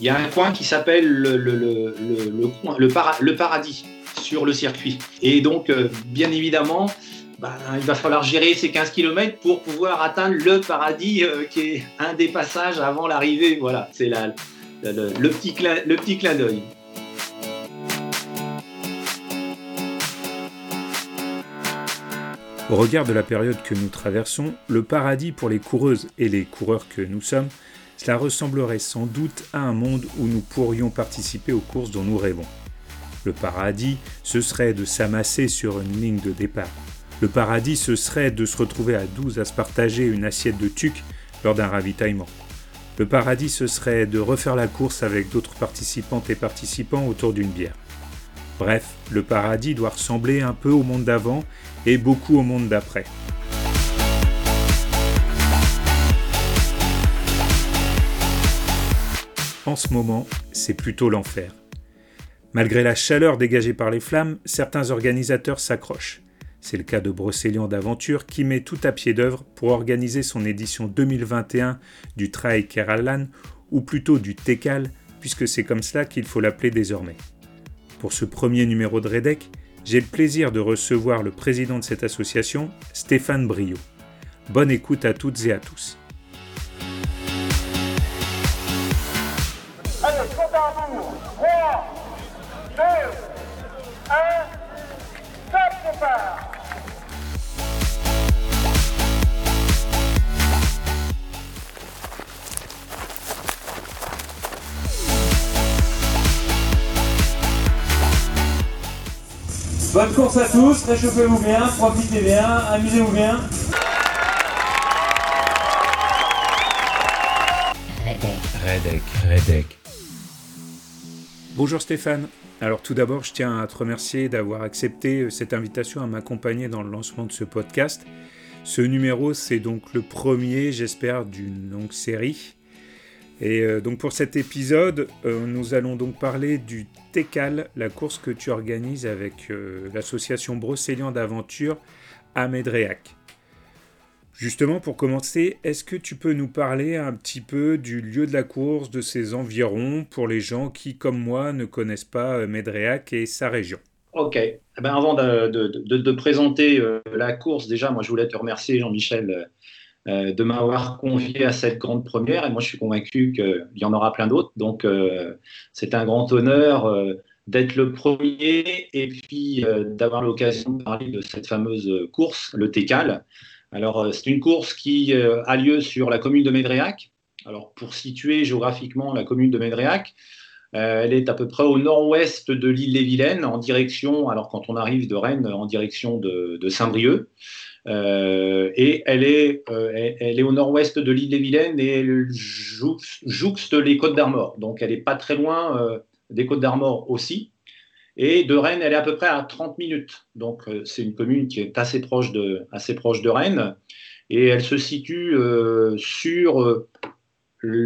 il y a un coin qui s'appelle le, paradis sur le circuit. Et donc, euh, bien évidemment, bah, il va falloir gérer ces 15 km pour pouvoir atteindre le paradis euh, qui est un des passages avant l'arrivée. Voilà, c'est le, le, petit le petit clin d'œil. Au regard de la période que nous traversons, le paradis pour les coureuses et les coureurs que nous sommes, cela ressemblerait sans doute à un monde où nous pourrions participer aux courses dont nous rêvons. Le paradis, ce serait de s'amasser sur une ligne de départ. Le paradis, ce serait de se retrouver à 12 à se partager une assiette de tuc lors d'un ravitaillement. Le paradis, ce serait de refaire la course avec d'autres participantes et participants autour d'une bière. Bref, le paradis doit ressembler un peu au monde d'avant et beaucoup au monde d'après. En ce moment, c'est plutôt l'enfer. Malgré la chaleur dégagée par les flammes, certains organisateurs s'accrochent. C'est le cas de Brocélian d'Aventure qui met tout à pied d'œuvre pour organiser son édition 2021 du Trail Keralan, ou plutôt du TECAL, puisque c'est comme cela qu'il faut l'appeler désormais. Pour ce premier numéro de Redec, j'ai le plaisir de recevoir le président de cette association, Stéphane Brio. Bonne écoute à toutes et à tous. 2, 1, top départ Bonne course à tous, réchauffez-vous bien, profitez bien, amusez-vous bien. Redec, Redec. Bonjour Stéphane. Alors tout d'abord, je tiens à te remercier d'avoir accepté euh, cette invitation à m'accompagner dans le lancement de ce podcast. Ce numéro, c'est donc le premier, j'espère, d'une longue série. Et euh, donc pour cet épisode, euh, nous allons donc parler du TECAL, la course que tu organises avec l'association Brocélian d'Aventure à Médréac. Justement, pour commencer, est-ce que tu peux nous parler un petit peu du lieu de la course, de ses environs, pour les gens qui, comme moi, ne connaissent pas Médréac et sa région? Ok. Eh ben, avant de, de présenter la course, déjà, moi, je voulais te remercier, Jean-Michel, euh, de m'avoir convié à cette grande première. Et moi, je suis convaincu qu'il y en aura plein d'autres. Donc, euh, c'est un grand honneur euh, d'être le premier et puis d'avoir l'occasion de parler de cette fameuse course, le TECAL. Alors, c'est une course qui a lieu sur la commune de Médréac. Alors, pour situer géographiquement la commune de Médréac, elle est à peu près au nord-ouest de l'île Les Vilaines, en direction, alors quand on arrive de Rennes, en direction de, Saint-Brieuc. Euh, et elle est, euh, au nord-ouest de l'île des Vilaines et elle jouxte, les Côtes d'Armor. Donc elle n'est pas très loin euh, des Côtes d'Armor aussi. Et de Rennes, elle est à peu près à 30 minutes. Donc c'est une commune qui est assez proche de, assez proche de Rennes. Et elle se situe sur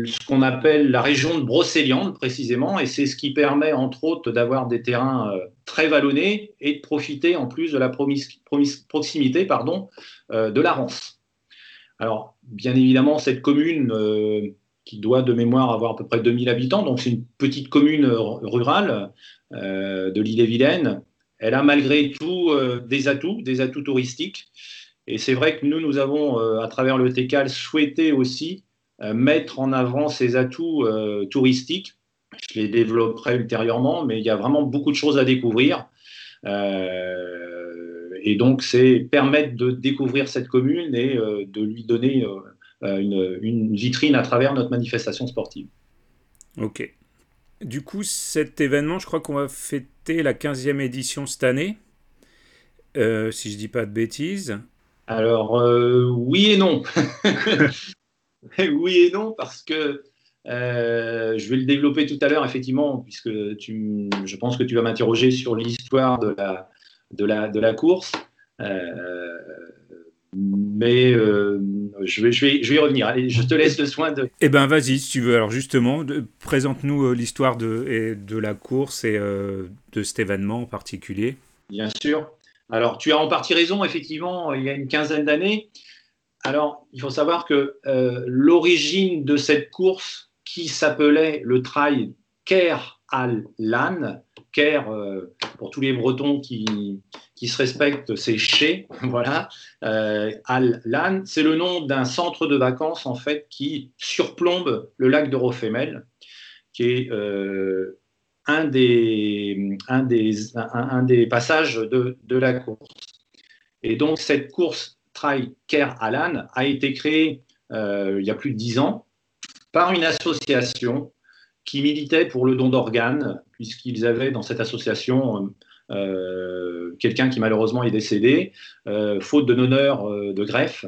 ce qu'on appelle la région de Brocéliande précisément, et c'est ce qui permet entre autres d'avoir des terrains euh, très vallonnés et de profiter en plus de la proximité pardon, euh, de la Rance. Alors, bien évidemment, cette commune euh, qui doit de mémoire avoir à peu près 2000 habitants, donc c'est une petite commune rurale de l'île-et-Vilaine, elle a malgré tout des atouts, des atouts touristiques. Et c'est vrai que nous, nous avons, à travers le TECAL, souhaité aussi euh, mettre en avant ses atouts euh, touristiques. Je les développerai ultérieurement, mais il y a vraiment beaucoup de choses à découvrir. Euh, et donc, c'est permettre de découvrir cette commune et de lui donner une, vitrine à travers notre manifestation sportive. Ok. Du coup, cet événement, je crois qu'on va fêter la 15e édition cette année, si je dis pas de bêtises. Alors, oui et non. oui et non, parce que euh, je vais le développer tout à l'heure, effectivement, puisque tu, je pense que tu vas m'interroger sur l'histoire de la, de, la, de la course. Euh, mais euh, je, vais, je, vais, je vais y revenir. Allez, je te laisse le soin de. Eh bien, vas-y, si tu veux. Alors, justement, présente-nous l'histoire de, de la course et de cet événement en particulier. Bien sûr. Alors, tu as en partie raison, effectivement, il y a une quinzaine d'années, alors, il faut savoir que euh, l'origine de cette course, qui s'appelait le trail Ker al Lan. Ker, pour tous les Bretons qui, qui se respectent, c'est chez, voilà. al Lan, c'est le nom d'un centre de vacances en fait qui surplombe le lac de Rofemel, qui est un des, un des, un, des passages de, de, la course. Et donc, cette course Trail Care Alan a été créée euh, il y a plus de dix ans par une association qui militait pour le don d'organes, puisqu'ils avaient dans cette association euh, quelqu'un qui malheureusement est décédé, euh, faute de donneur de greffe.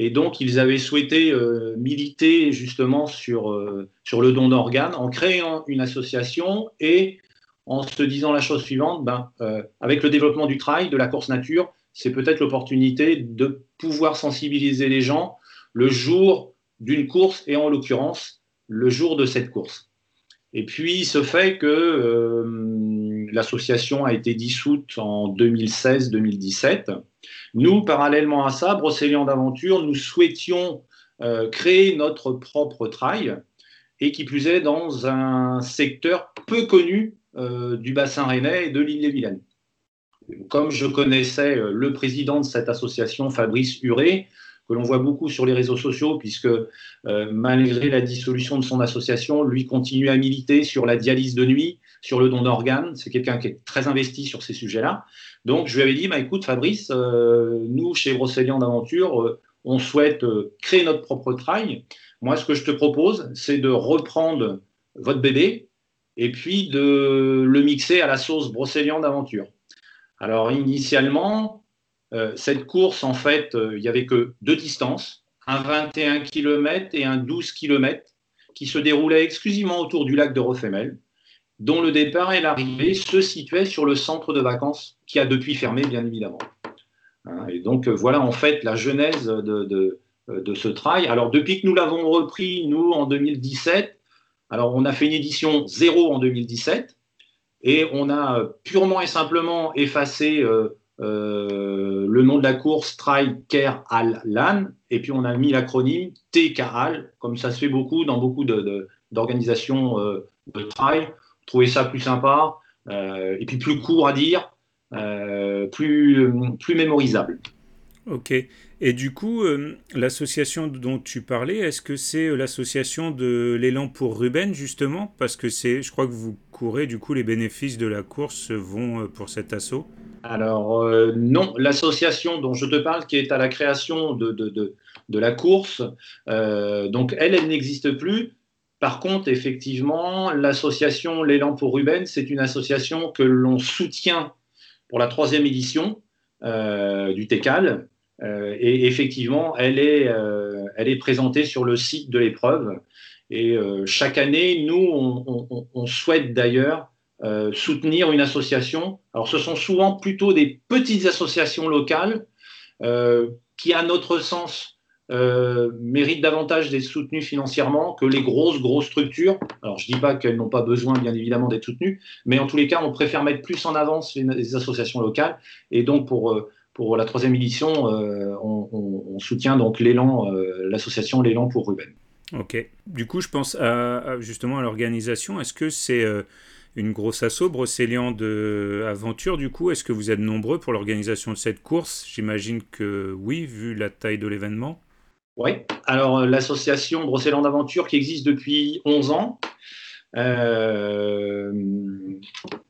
Et donc, ils avaient souhaité euh, militer justement sur, euh, sur le don d'organes en créant une association et en se disant la chose suivante, ben, euh, avec le développement du trail, de la course nature, c'est peut-être l'opportunité de pouvoir sensibiliser les gens le jour d'une course et en l'occurrence le jour de cette course. Et puis, ce fait que l'association a été dissoute en 2016-2017 nous, parallèlement à ça, Brocéliande d'Aventure, nous souhaitions euh, créer notre propre trail et qui plus est dans un secteur peu connu euh, du bassin rennais et de l'île-et-Vilaine. Comme je connaissais euh, le président de cette association, Fabrice Huré, que l'on voit beaucoup sur les réseaux sociaux, puisque malgré la dissolution de son association, lui continue à militer sur la dialyse de nuit, sur le don d'organes. C'est quelqu'un qui est très investi sur ces sujets-là. Donc, je lui avais dit, bah, écoute, Fabrice, euh, nous, chez Brocéliande d'Aventure, euh, on souhaite euh, créer notre propre trail. Moi, ce que je te propose, c'est de reprendre votre bébé et puis de le mixer à la sauce Brocéliande d'Aventure. Alors, initialement, cette course, en fait, il n'y avait que deux distances, un 21 km et un 12 km, qui se déroulaient exclusivement autour du lac de Refemel dont le départ et l'arrivée se situaient sur le centre de vacances qui a depuis fermé, bien évidemment. Hein, et donc, euh, voilà en fait la genèse de, ce trail. Alors, depuis que nous l'avons repris, nous, en 2017, alors on a fait une édition zéro en 2017 et on a purement et simplement effacé euh, euh, le nom de la course Care Al Lan et puis on a mis l'acronyme TKAL, comme ça se fait beaucoup dans beaucoup d'organisations de trail trouver ça plus sympa, euh, et puis plus court à dire, euh, plus, plus mémorisable. Ok. Et du coup, euh, l'association dont tu parlais, est-ce que c'est l'association de l'élan pour Ruben, justement? Parce que c'est, je crois que vous courez, du coup, les bénéfices de la course vont pour cet assaut Alors, non. L'association dont je te parle, qui est à la création de, de, de, la course, donc elle, elle n'existe plus. Par contre, effectivement, l'association L'élan pour Ruben, c'est une association que l'on soutient pour la troisième édition euh, du TECAL. Euh, et effectivement, elle est, euh, elle est présentée sur le site de l'épreuve. Et chaque année, nous, on, souhaite d'ailleurs soutenir une association. Alors, ce sont souvent plutôt des petites associations locales qui, à notre sens, euh, méritent davantage d'être soutenues financièrement que les grosses, grosses structures. Alors, je ne dis pas qu'elles n'ont pas besoin, bien évidemment, d'être soutenues, mais en tous les cas, on préfère mettre plus en avance les, associations locales. Et donc, pour, euh, pour la troisième édition, euh, on, soutient donc l'élan, l'association L'élan pour Ruben. Ok. Du coup, je pense à, justement à l'organisation. Est-ce que c'est une grosse asso, de Aventure, du coup? Est-ce que vous êtes nombreux pour l'organisation de cette course? J'imagine que oui, vu la taille de l'événement. Oui, alors euh, l'association Brocéliande Aventure qui existe depuis 11 ans euh,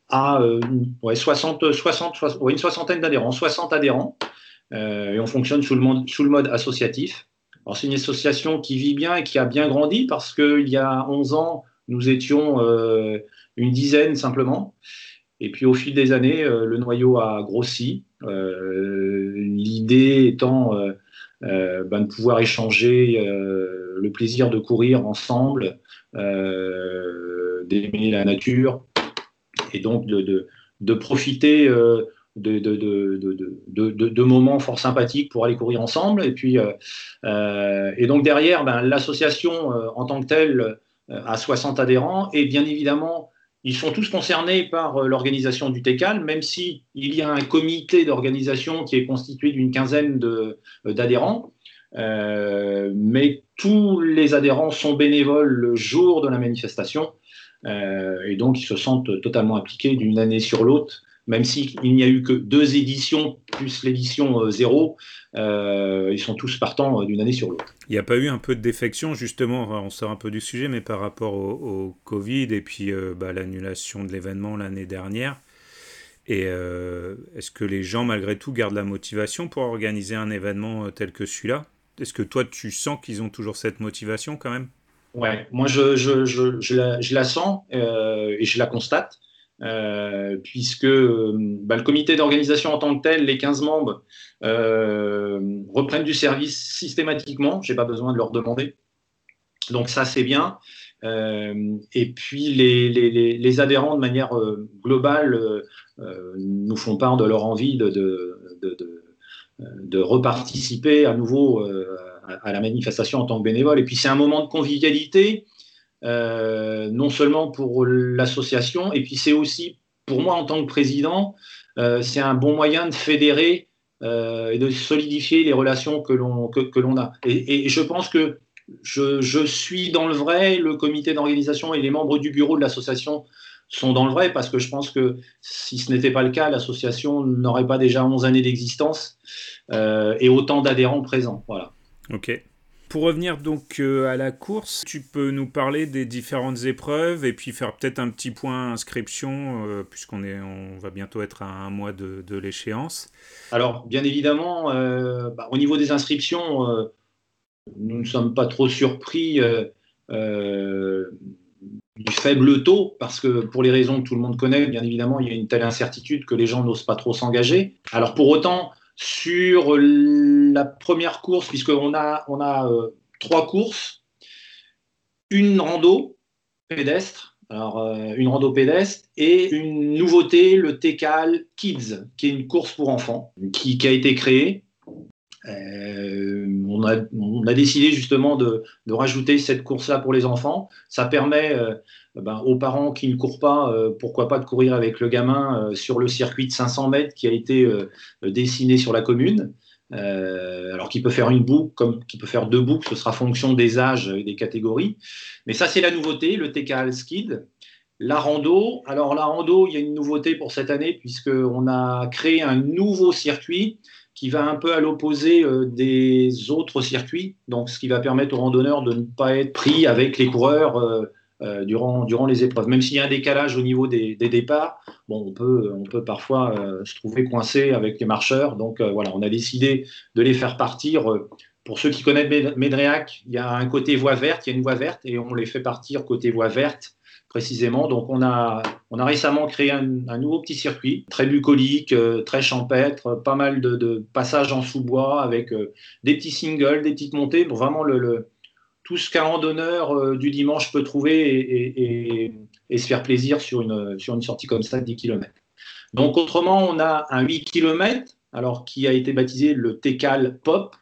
a euh, ouais, 60, 60, une soixantaine d'adhérents, 60 adhérents, et on fonctionne sous le, mode, sous le mode associatif. c'est une association qui vit bien et qui a bien grandi parce qu'il y a 11 ans, nous étions une dizaine simplement. Et puis au fil des années, le noyau a grossi. L'idée étant euh, ben, de pouvoir échanger euh, le plaisir de courir ensemble, euh, d'aimer la nature et donc de, profiter de, moments fort sympathiques pour aller courir ensemble. Et, puis, et donc derrière, ben, l'association en tant que telle a 60 adhérents et bien évidemment ils sont tous concernés par euh, l'organisation du TECAL, même s'il y a un comité d'organisation qui est constitué d'une quinzaine euh, d'adhérents. mais tous les adhérents sont bénévoles le jour de la manifestation et donc ils se sentent totalement impliqués d'une année sur l'autre même s'il n'y a eu que deux éditions plus l'édition euh, zéro, euh, ils sont tous partants euh, d'une année sur l'autre. Il n'y a pas eu un peu de défection, justement, on sort un peu du sujet, mais par rapport au, Covid et puis bah, l'annulation de l'événement l'année dernière. Et est-ce que les gens, malgré tout, gardent la motivation pour organiser un événement tel que celui-là? Est-ce que toi, tu sens qu'ils ont toujours cette motivation quand même? Ouais, moi je, je, je, je la, la, sens et je la constate. Euh, puisque euh, bah, le comité d'organisation en tant que tel, les 15 membres, euh, reprennent du service systématiquement. Je n'ai pas besoin de leur demander. Donc ça, c'est bien. et puis les, les, les, adhérents, de manière globale, nous font part de leur envie de, de, de, de reparticiper à nouveau à, la manifestation en tant que bénévole. Et puis c'est un moment de convivialité euh, non seulement pour l'association, et puis c'est aussi pour moi en tant que président, euh, c'est un bon moyen de fédérer euh, et de solidifier les relations que l'on que, l'on a. Et, je pense que je, je, suis dans le vrai, le comité d'organisation et les membres du bureau de l'association sont dans le vrai, parce que je pense que si ce n'était pas le cas, l'association n'aurait pas déjà 11 années d'existence et autant d'adhérents présents. Voilà. Ok. Pour revenir donc euh, à la course, tu peux nous parler des différentes épreuves et puis faire peut-être un petit point inscription, euh, puisqu'on est, on va bientôt être à un mois de, l'échéance. Alors, bien évidemment, euh, bah, au niveau des inscriptions, nous ne sommes pas trop surpris du faible taux, parce que pour les raisons que tout le monde connaît, bien évidemment, il y a une telle incertitude que les gens n'osent pas trop s'engager. Alors, pour autant, sur la première course, puisqu'on a, on a euh, trois courses, une rando pédestre, euh, une rando pédestre et une nouveauté, le TCAL Kids, qui est une course pour enfants, qui, a été créée. Euh, on, a, décidé justement de, rajouter cette course-là pour les enfants. Ça permet euh, ben, aux parents qui ne courent pas, euh, pourquoi pas de courir avec le gamin sur le circuit de 500 mètres qui a été dessiné sur la commune. alors qu'il peut faire une boucle comme qu'il peut faire deux boucles, ce sera fonction des âges et des catégories. Mais ça, c'est la nouveauté, le TKL Skid. La rando, alors la rando, il y a une nouveauté pour cette année puisqu'on a créé un nouveau circuit qui va un peu à l'opposé des autres circuits, donc ce qui va permettre aux randonneurs de ne pas être pris avec les coureurs euh, durant, durant les épreuves. Même s'il y a un décalage au niveau des, des départs, bon, on, peut, on peut parfois euh, se trouver coincé avec les marcheurs. Donc euh, voilà, on a décidé de les faire partir. Pour ceux qui connaissent Médréac, il y a un côté voie verte, il y a une voie verte, et on les fait partir côté voie verte précisément. Donc on a, on a récemment créé un, nouveau petit circuit, très bucolique, très champêtre, pas mal de, passages en sous-bois avec des petits singles, des petites montées, pour vraiment le, tout ce qu'un randonneur euh, du dimanche peut trouver et, se faire plaisir sur une, sur une sortie comme ça de 10 km. Donc autrement, on a un 8 km, alors qui a été baptisé le TECAL Pop,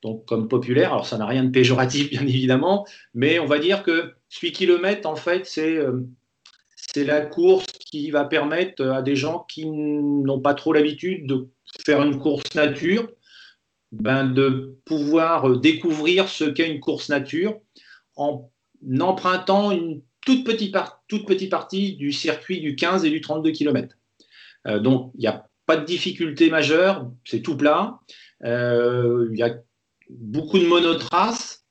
donc comme populaire. Alors ça n'a rien de péjoratif, bien évidemment, mais on va dire que 8 km, en fait, c'est euh, c'est la course qui va permettre à des gens qui n'ont pas trop l'habitude de faire une course nature, ben, de pouvoir euh, découvrir ce qu'est une course nature en empruntant une toute petite, partie du circuit du 15 et du 32 km. Euh, donc, il n'y a pas de difficulté majeure, c'est tout plat. Euh, il y a beaucoup de monotraces,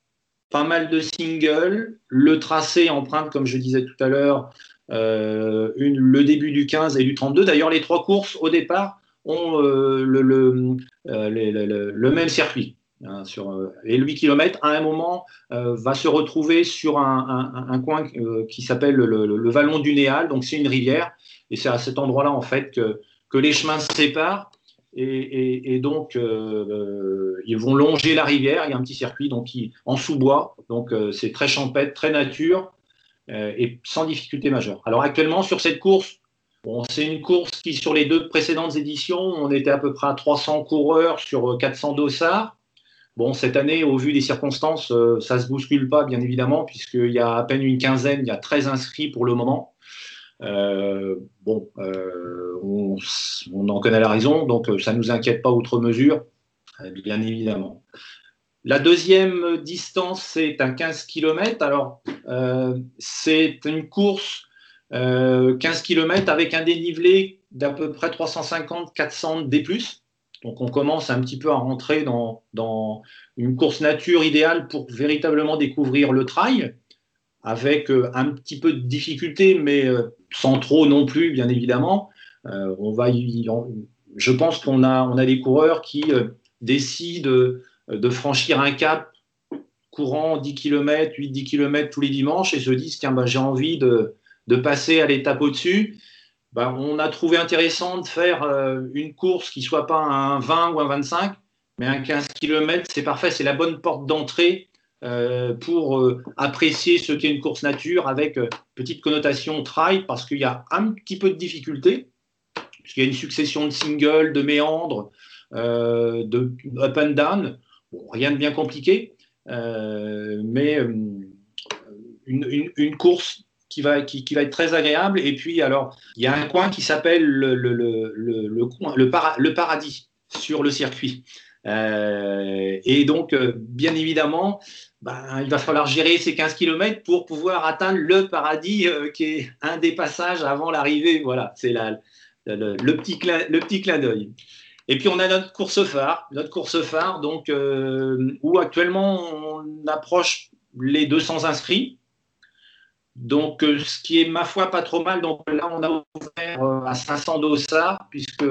pas mal de singles. Le tracé emprunte, comme je disais tout à l'heure, le début du 15 et du 32. D'ailleurs, les trois courses, au départ, ont euh, euh, le, même circuit. Hein, sur, euh, et le 8 km, à un moment, va se retrouver sur un, coin qui s'appelle le, Vallon du Néal, donc c'est une rivière, et c'est à cet endroit-là, en fait, que les chemins se séparent, et, donc ils vont longer la rivière, il y a un petit circuit donc, en sous-bois, donc c'est très champêtre, très nature, et sans difficulté majeure. Alors actuellement, sur cette course, c'est une course qui, sur les deux précédentes éditions, on était à peu près à 300 coureurs sur 400 euh, dossards. Bon, cette année, au vu des circonstances, euh, ça ne se bouscule pas, bien évidemment, puisqu'il y a à peine une quinzaine, il y a 13 inscrits pour le moment. Euh, bon, on, en connaît la raison, donc ça ne nous inquiète pas outre mesure, bien évidemment. La deuxième distance, c'est un 15 km. Alors, euh, c'est une course 15 euh, km avec un dénivelé d'à peu près 350-400 D+. Donc, on commence un petit peu à rentrer dans, une course nature idéale pour véritablement découvrir le trail, avec euh, un petit peu de difficulté, mais sans trop non plus, bien évidemment. on va je pense qu'on a, on a des coureurs qui décident de franchir un cap courant 10 km, 8-10 km tous les dimanches et se disent tiens, bah, j'ai envie de, de, passer à l'étape au-dessus. Bah, on a trouvé intéressant de faire euh, une course qui soit pas un 20 ou un 25, mais un 15 km, c'est parfait, c'est la bonne porte d'entrée euh, pour euh, apprécier ce qu'est une course nature avec petite connotation trail parce qu'il y a un petit peu de difficulté, puisqu'il y a une succession de singles, de méandres, de up and down rien de bien compliqué, euh, mais euh, une, course qui va, être très agréable. Et puis, alors, il y a un coin qui s'appelle le, le, le, le, paradis sur le circuit. Euh, et donc, bien évidemment, ben, il va falloir gérer ces 15 km pour pouvoir atteindre le paradis qui est un des passages avant l'arrivée. Voilà, c'est le, petit petit clin d'œil. Et puis on a notre course phare, notre course phare, donc euh, où actuellement on approche les 200 inscrits. Donc, euh, ce qui est ma foi pas trop mal. Donc là, on a ouvert euh, à 500 dossards, puisque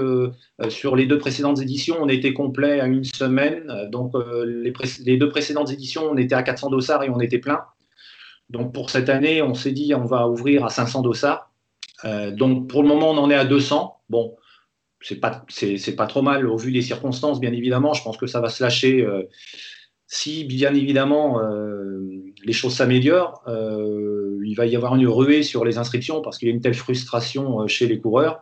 sur les deux précédentes éditions, on était complet à une semaine. Donc, les, deux précédentes éditions, on était à 400 dossards et on était plein. Donc, pour cette année, on s'est dit, on va ouvrir à 500 dossards. donc, pour le moment, on en est à 200. Bon, c'est pas pas trop mal au vu des circonstances, bien évidemment. Je pense que ça va se lâcher euh, si, bien évidemment, euh, les choses s'améliorent. Euh, il va y avoir une ruée sur les inscriptions parce qu'il y a une telle frustration chez les coureurs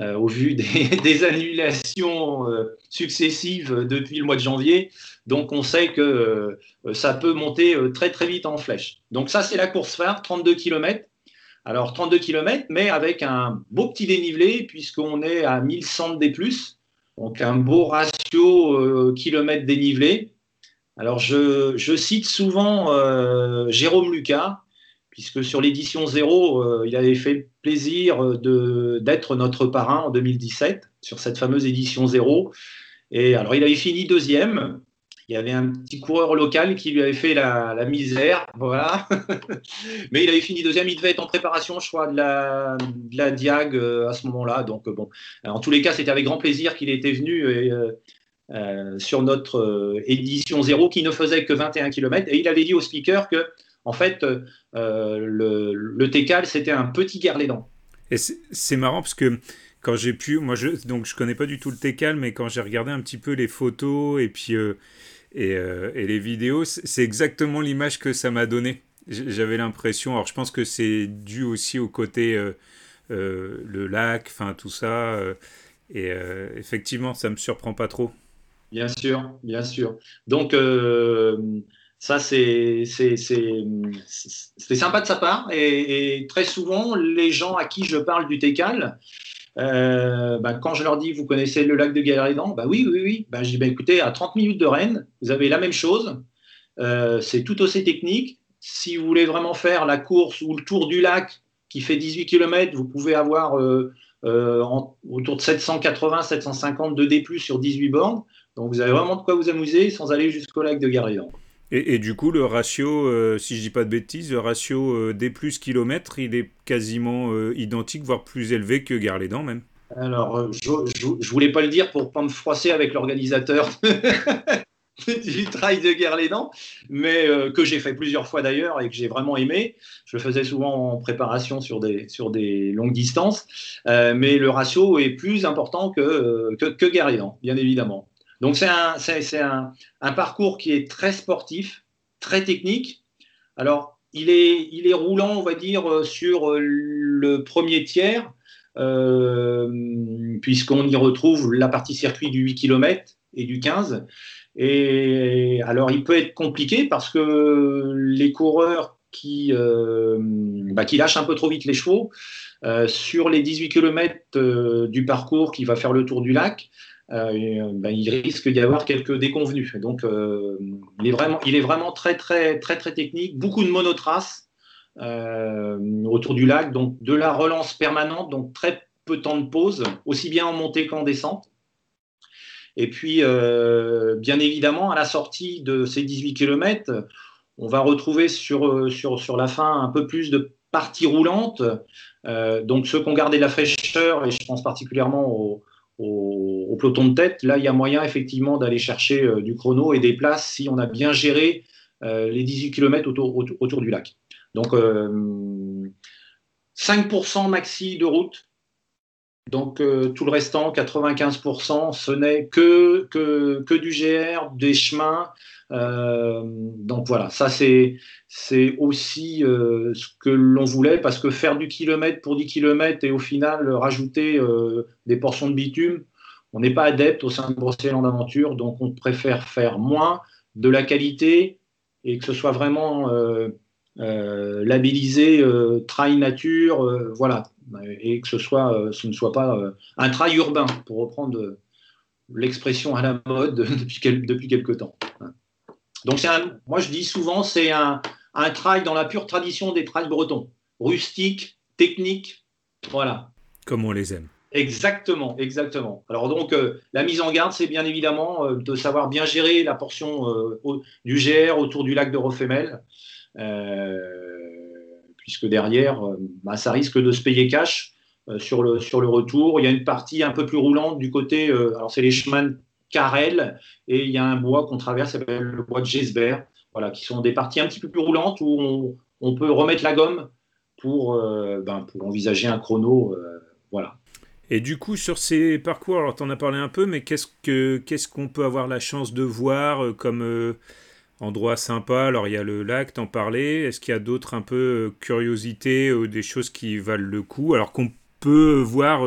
au vu des, annulations successives depuis le mois de janvier. Donc, on sait que ça peut monter très très vite en flèche. Donc ça, c'est la course phare, 32 km. Alors 32 km, mais avec un beau petit dénivelé, puisqu'on est à 1100 D, donc un beau ratio euh, kilomètre dénivelé. Alors je, cite souvent euh, Jérôme Lucas, puisque sur l'édition 0, euh, il avait fait plaisir d'être notre parrain en 2017, sur cette fameuse édition 0. Et alors il avait fini deuxième, il y avait un petit coureur local qui lui avait fait la, misère, voilà. Mais il avait fini deuxième, il devait être en préparation, je crois, de la, Diag euh, à ce moment-là. Donc, euh, bon, en tous les cas, c'était avec grand plaisir qu'il était venu euh, sur notre édition zéro qui ne faisait que 21 km. Et il avait dit au speaker que, en fait, le, le TECAL, c'était un petit guerlédan. Et c'est marrant parce que quand j'ai pu, moi je donc je connais pas du tout le TECAL, mais quand j'ai regardé un petit peu les photos et puis euh, et, les vidéos, c'est exactement l'image que ça m'a donné. J'avais l'impression, alors je pense que c'est dû aussi au côté euh, euh, le lac, enfin tout ça. et effectivement, ça me surprend pas trop. Bien sûr, bien sûr. Donc, ça, c'est sympa de sa part. Et, très souvent, les gens à qui je parle du TECAL, euh, bah, quand je leur dis, vous connaissez le lac de Galeridon Bah oui, oui, oui. Bah, je dis, bah, écoutez, à 30 minutes de Rennes, vous avez la même chose. Euh, c'est tout aussi technique. Si vous voulez vraiment faire la course ou le tour du lac qui fait 18 km, vous pouvez avoir euh, autour de 780, 750 de D+, sur 18 bornes. Donc vous avez vraiment de quoi vous amuser sans aller jusqu'au lac de Galeridon. Et, du coup, le ratio, euh, si je dis pas de bêtises, le ratio euh, D plus kilomètres, il est quasiment euh, identique, voire plus élevé que Gare-les-Dents même. Alors, je, je, voulais pas le dire pour pas me froisser avec l'organisateur du trail de Guerre-les-Dents, mais que j'ai fait plusieurs fois d'ailleurs et que j'ai vraiment aimé. Je le faisais souvent en préparation sur des, sur des longues distances, mais le ratio est plus important que, que, que Guerre-les-Dents, bien évidemment. Donc c'est un, parcours qui est très sportif, très technique. Alors il est, roulant, on va dire, euh, sur euh, le premier tiers, euh, puisqu'on y retrouve la partie circuit du 8 km et du 15. Et alors il peut être compliqué parce que les coureurs qui, bah, qui lâchent un peu trop vite les chevaux, sur les 18 km du parcours qui va faire le tour du lac, ben, il risque d'y avoir quelques déconvenus. Donc, il, est vraiment, il est vraiment très, très, très, très technique. Beaucoup de monotraces autour du lac, donc de la relance permanente, donc très peu de temps de pause, aussi bien en montée qu'en descente. Et puis, bien évidemment, à la sortie de ces 18 km, on va retrouver sur, sur, sur la fin un peu plus de partie roulante. Euh, donc ceux qui ont gardé la fraîcheur, et je pense particulièrement au, peloton de tête, là il y a moyen effectivement d'aller chercher euh, du chrono et des places si on a bien géré euh, les 18 km autour, autour, du lac. Donc 5% maxi de route. Donc tout le restant, 95%, ce n'est que, que, que, du GR, des chemins, euh, donc voilà, ça c'est aussi euh, ce que l'on voulait parce que faire du kilomètre pour 10 km et au final rajouter euh, des portions de bitume, on n'est pas adepte au sein de Brocéliande Aventure, donc on préfère faire moins de la qualité et que ce soit vraiment labellisé trail nature, voilà, et que ce, soit, ce ne soit pas un trail urbain, pour reprendre l'expression à la mode depuis, depuis quelques temps. Donc, moi, je dis souvent, c'est un, trail dans la pure tradition des trails bretons. Rustique, technique, voilà. Comme on les aime. Exactement, exactement. Alors donc, euh, la mise en garde, c'est bien évidemment euh, de savoir bien gérer la portion euh, du GR autour du lac de Rofemel, puisque derrière, bah, ça risque de se payer cash sur, le, sur le retour. Il y a une partie un peu plus roulante du côté, alors c'est les chemins Carrel, et il y a un bois qu'on traverse, s'appelle le bois de Gesbert, voilà, qui sont des parties un petit peu plus roulantes où on, peut remettre la gomme pour, euh, ben, envisager un chrono. Euh, voilà. Et du coup, sur ces parcours, alors tu en as parlé un peu, mais qu'est-ce qu'on peut avoir la chance de voir euh, comme endroit sympa Alors il y a le lac, t'en parlais. Est-ce qu'il y a d'autres un peu curiosités, des choses qui valent le coup? Alors qu'on peut voir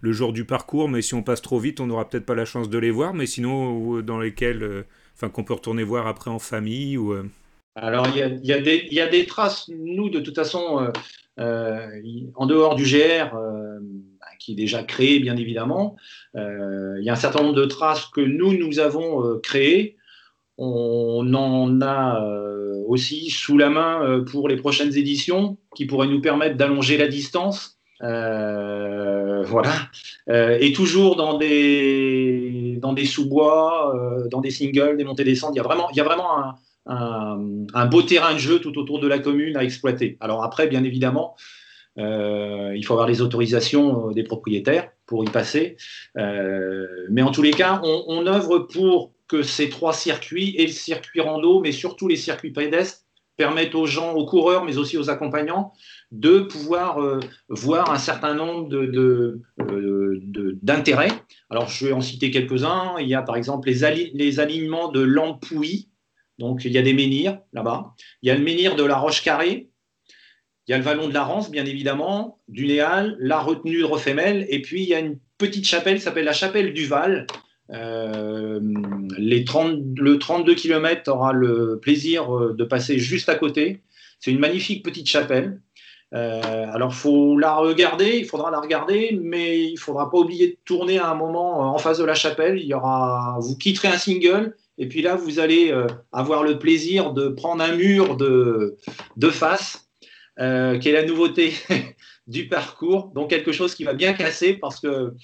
le jour du parcours, mais si on passe trop vite, on n'aura peut-être pas la chance de les voir, mais sinon dans lesquels, euh, enfin qu'on peut retourner voir après en famille ou. Euh. Alors il y a, y a, des traces. Nous, de toute façon, euh, en dehors du GR, bah, qui est déjà créé, bien évidemment, il y a un certain nombre de traces que nous, nous avons créées. On en a aussi sous la main pour les prochaines éditions qui pourraient nous permettre d'allonger la distance euh, voilà. Euh, et toujours dans des, sous-bois, euh, dans des singles, des montées-descentes. Il y a vraiment, il y a vraiment un, un, beau terrain de jeu tout autour de la commune à exploiter. Alors après, bien évidemment, il faut avoir les autorisations des propriétaires pour y passer. mais en tous les cas, on, on, œuvre pour que ces trois circuits, et le circuit rando, mais surtout les circuits pédestres, permettent aux gens, aux coureurs, mais aussi aux accompagnants, de pouvoir euh, voir un certain nombre d'intérêts. De, Alors, je vais en citer quelques-uns. Il y a par exemple les, alignements de l'Ampouy. Donc, il y a des menhirs là-bas. Il y a le menhir de la Roche-Carrée. Il y a le vallon de la Rance, bien évidemment, du Néal, la retenue de Refemel. Et puis, il y a une petite chapelle qui s'appelle la chapelle du Val, euh, les 30, le 32 km aura le plaisir euh, de passer juste à côté. C'est une magnifique petite chapelle. Euh, alors, faut la regarder, il faudra la regarder, mais il faudra pas oublier de tourner à un moment en face de la chapelle. Il y aura, vous quitterez un single, et puis là, vous allez avoir le plaisir de prendre un mur de, de face, qui est la nouveauté du parcours. Donc, quelque chose qui va bien casser parce que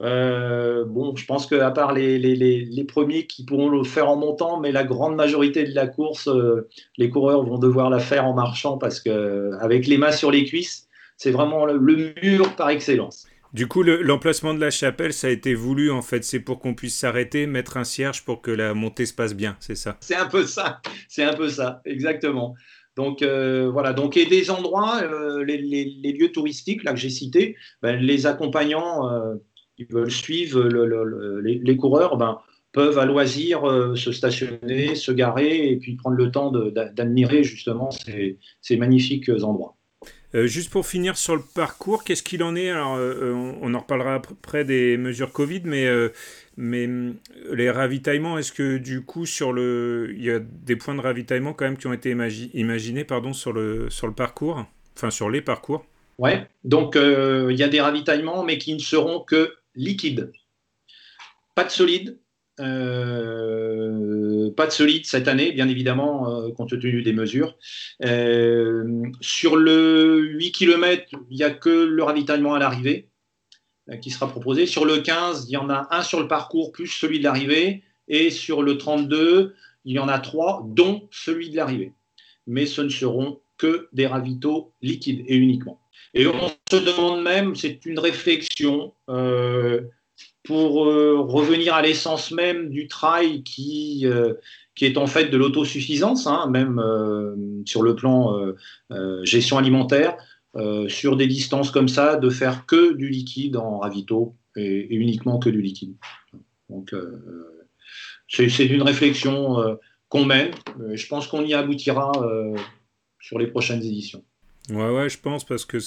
euh, bon, je pense qu'à part les, les, les, premiers qui pourront le faire en montant, mais la grande majorité de la course, euh, les coureurs vont devoir la faire en marchant parce que avec les mains sur les cuisses, c'est vraiment le, mur par excellence. Du coup, l'emplacement de la chapelle, ça a été voulu en fait. C'est pour qu'on puisse s'arrêter, mettre un cierge pour que la montée se passe bien, c'est ça? C'est un peu ça, c'est un peu ça, exactement. Donc euh, voilà, donc et des endroits, les, les, lieux touristiques là que j'ai cités, ben, les accompagnants qui veulent suivre les, coureurs, ben, peuvent à loisir euh, se stationner, se garer et puis prendre le temps d'admirer justement ces, magnifiques endroits. Euh, juste pour finir sur le parcours, qu'est-ce qu'il en est? Alors, euh, on, en reparlera après des mesures Covid, mais, mais les ravitaillements, est-ce que du coup, sur le, il y a des points de ravitaillement quand même qui ont été imaginés pardon, sur, le, sur le parcours, enfin sur les parcours? Ouais, donc il y a des ravitaillements, mais qui ne seront que liquide. pas de solide. Euh, pas de solide cette année, bien évidemment, euh, compte tenu des mesures. Euh, sur le 8 km, il n'y a que le ravitaillement à l'arrivée qui sera proposé. Sur le 15, il y en a un sur le parcours plus celui de l'arrivée. Et sur le 32, il y en a trois, dont celui de l'arrivée. Mais ce ne seront que des ravitaux liquides et uniquement. Et on se demande même, c'est une réflexion, pour euh, revenir à l'essence même du trail qui, euh, qui est en fait de l'autosuffisance, hein, même euh, sur le plan gestion alimentaire, sur des distances comme ça, de faire que du liquide en ravito et, uniquement que du liquide. Donc, c'est une réflexion qu'on mène. Je pense qu'on y aboutira sur les prochaines éditions. Ouais, ouais, je pense parce que,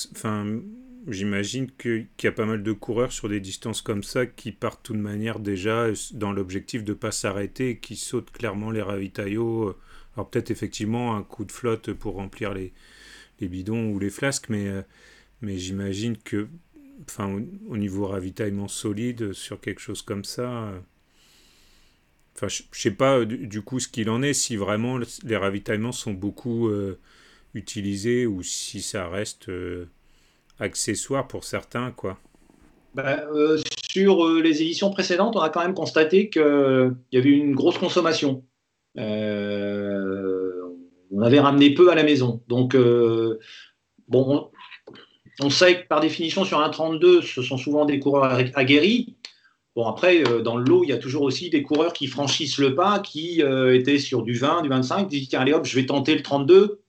j'imagine qu'il y a pas mal de coureurs sur des distances comme ça qui partent de toute manière déjà dans l'objectif de ne pas s'arrêter et qui sautent clairement les ravitaillots. Alors peut-être effectivement un coup de flotte pour remplir les, les bidons ou les flasques, mais, euh, mais j'imagine que au, niveau ravitaillement solide sur quelque chose comme ça... Euh, enfin, je ne sais pas du, coup ce qu'il en est, si vraiment les ravitaillements sont beaucoup euh, utilisés ou si ça reste accessoire pour certains, quoi. Bah, euh, sur euh, les éditions précédentes, on a quand même constaté qu'il y avait une grosse consommation. Euh, on avait ramené peu à la maison. Donc, bon, on, sait que par définition, sur un 32, ce sont souvent des coureurs aguerris. Bon, après, dans le lot, il y a toujours aussi des coureurs qui franchissent le pas, qui étaient sur du 20, du 25, qui disent tiens, allez hop, je vais tenter le 32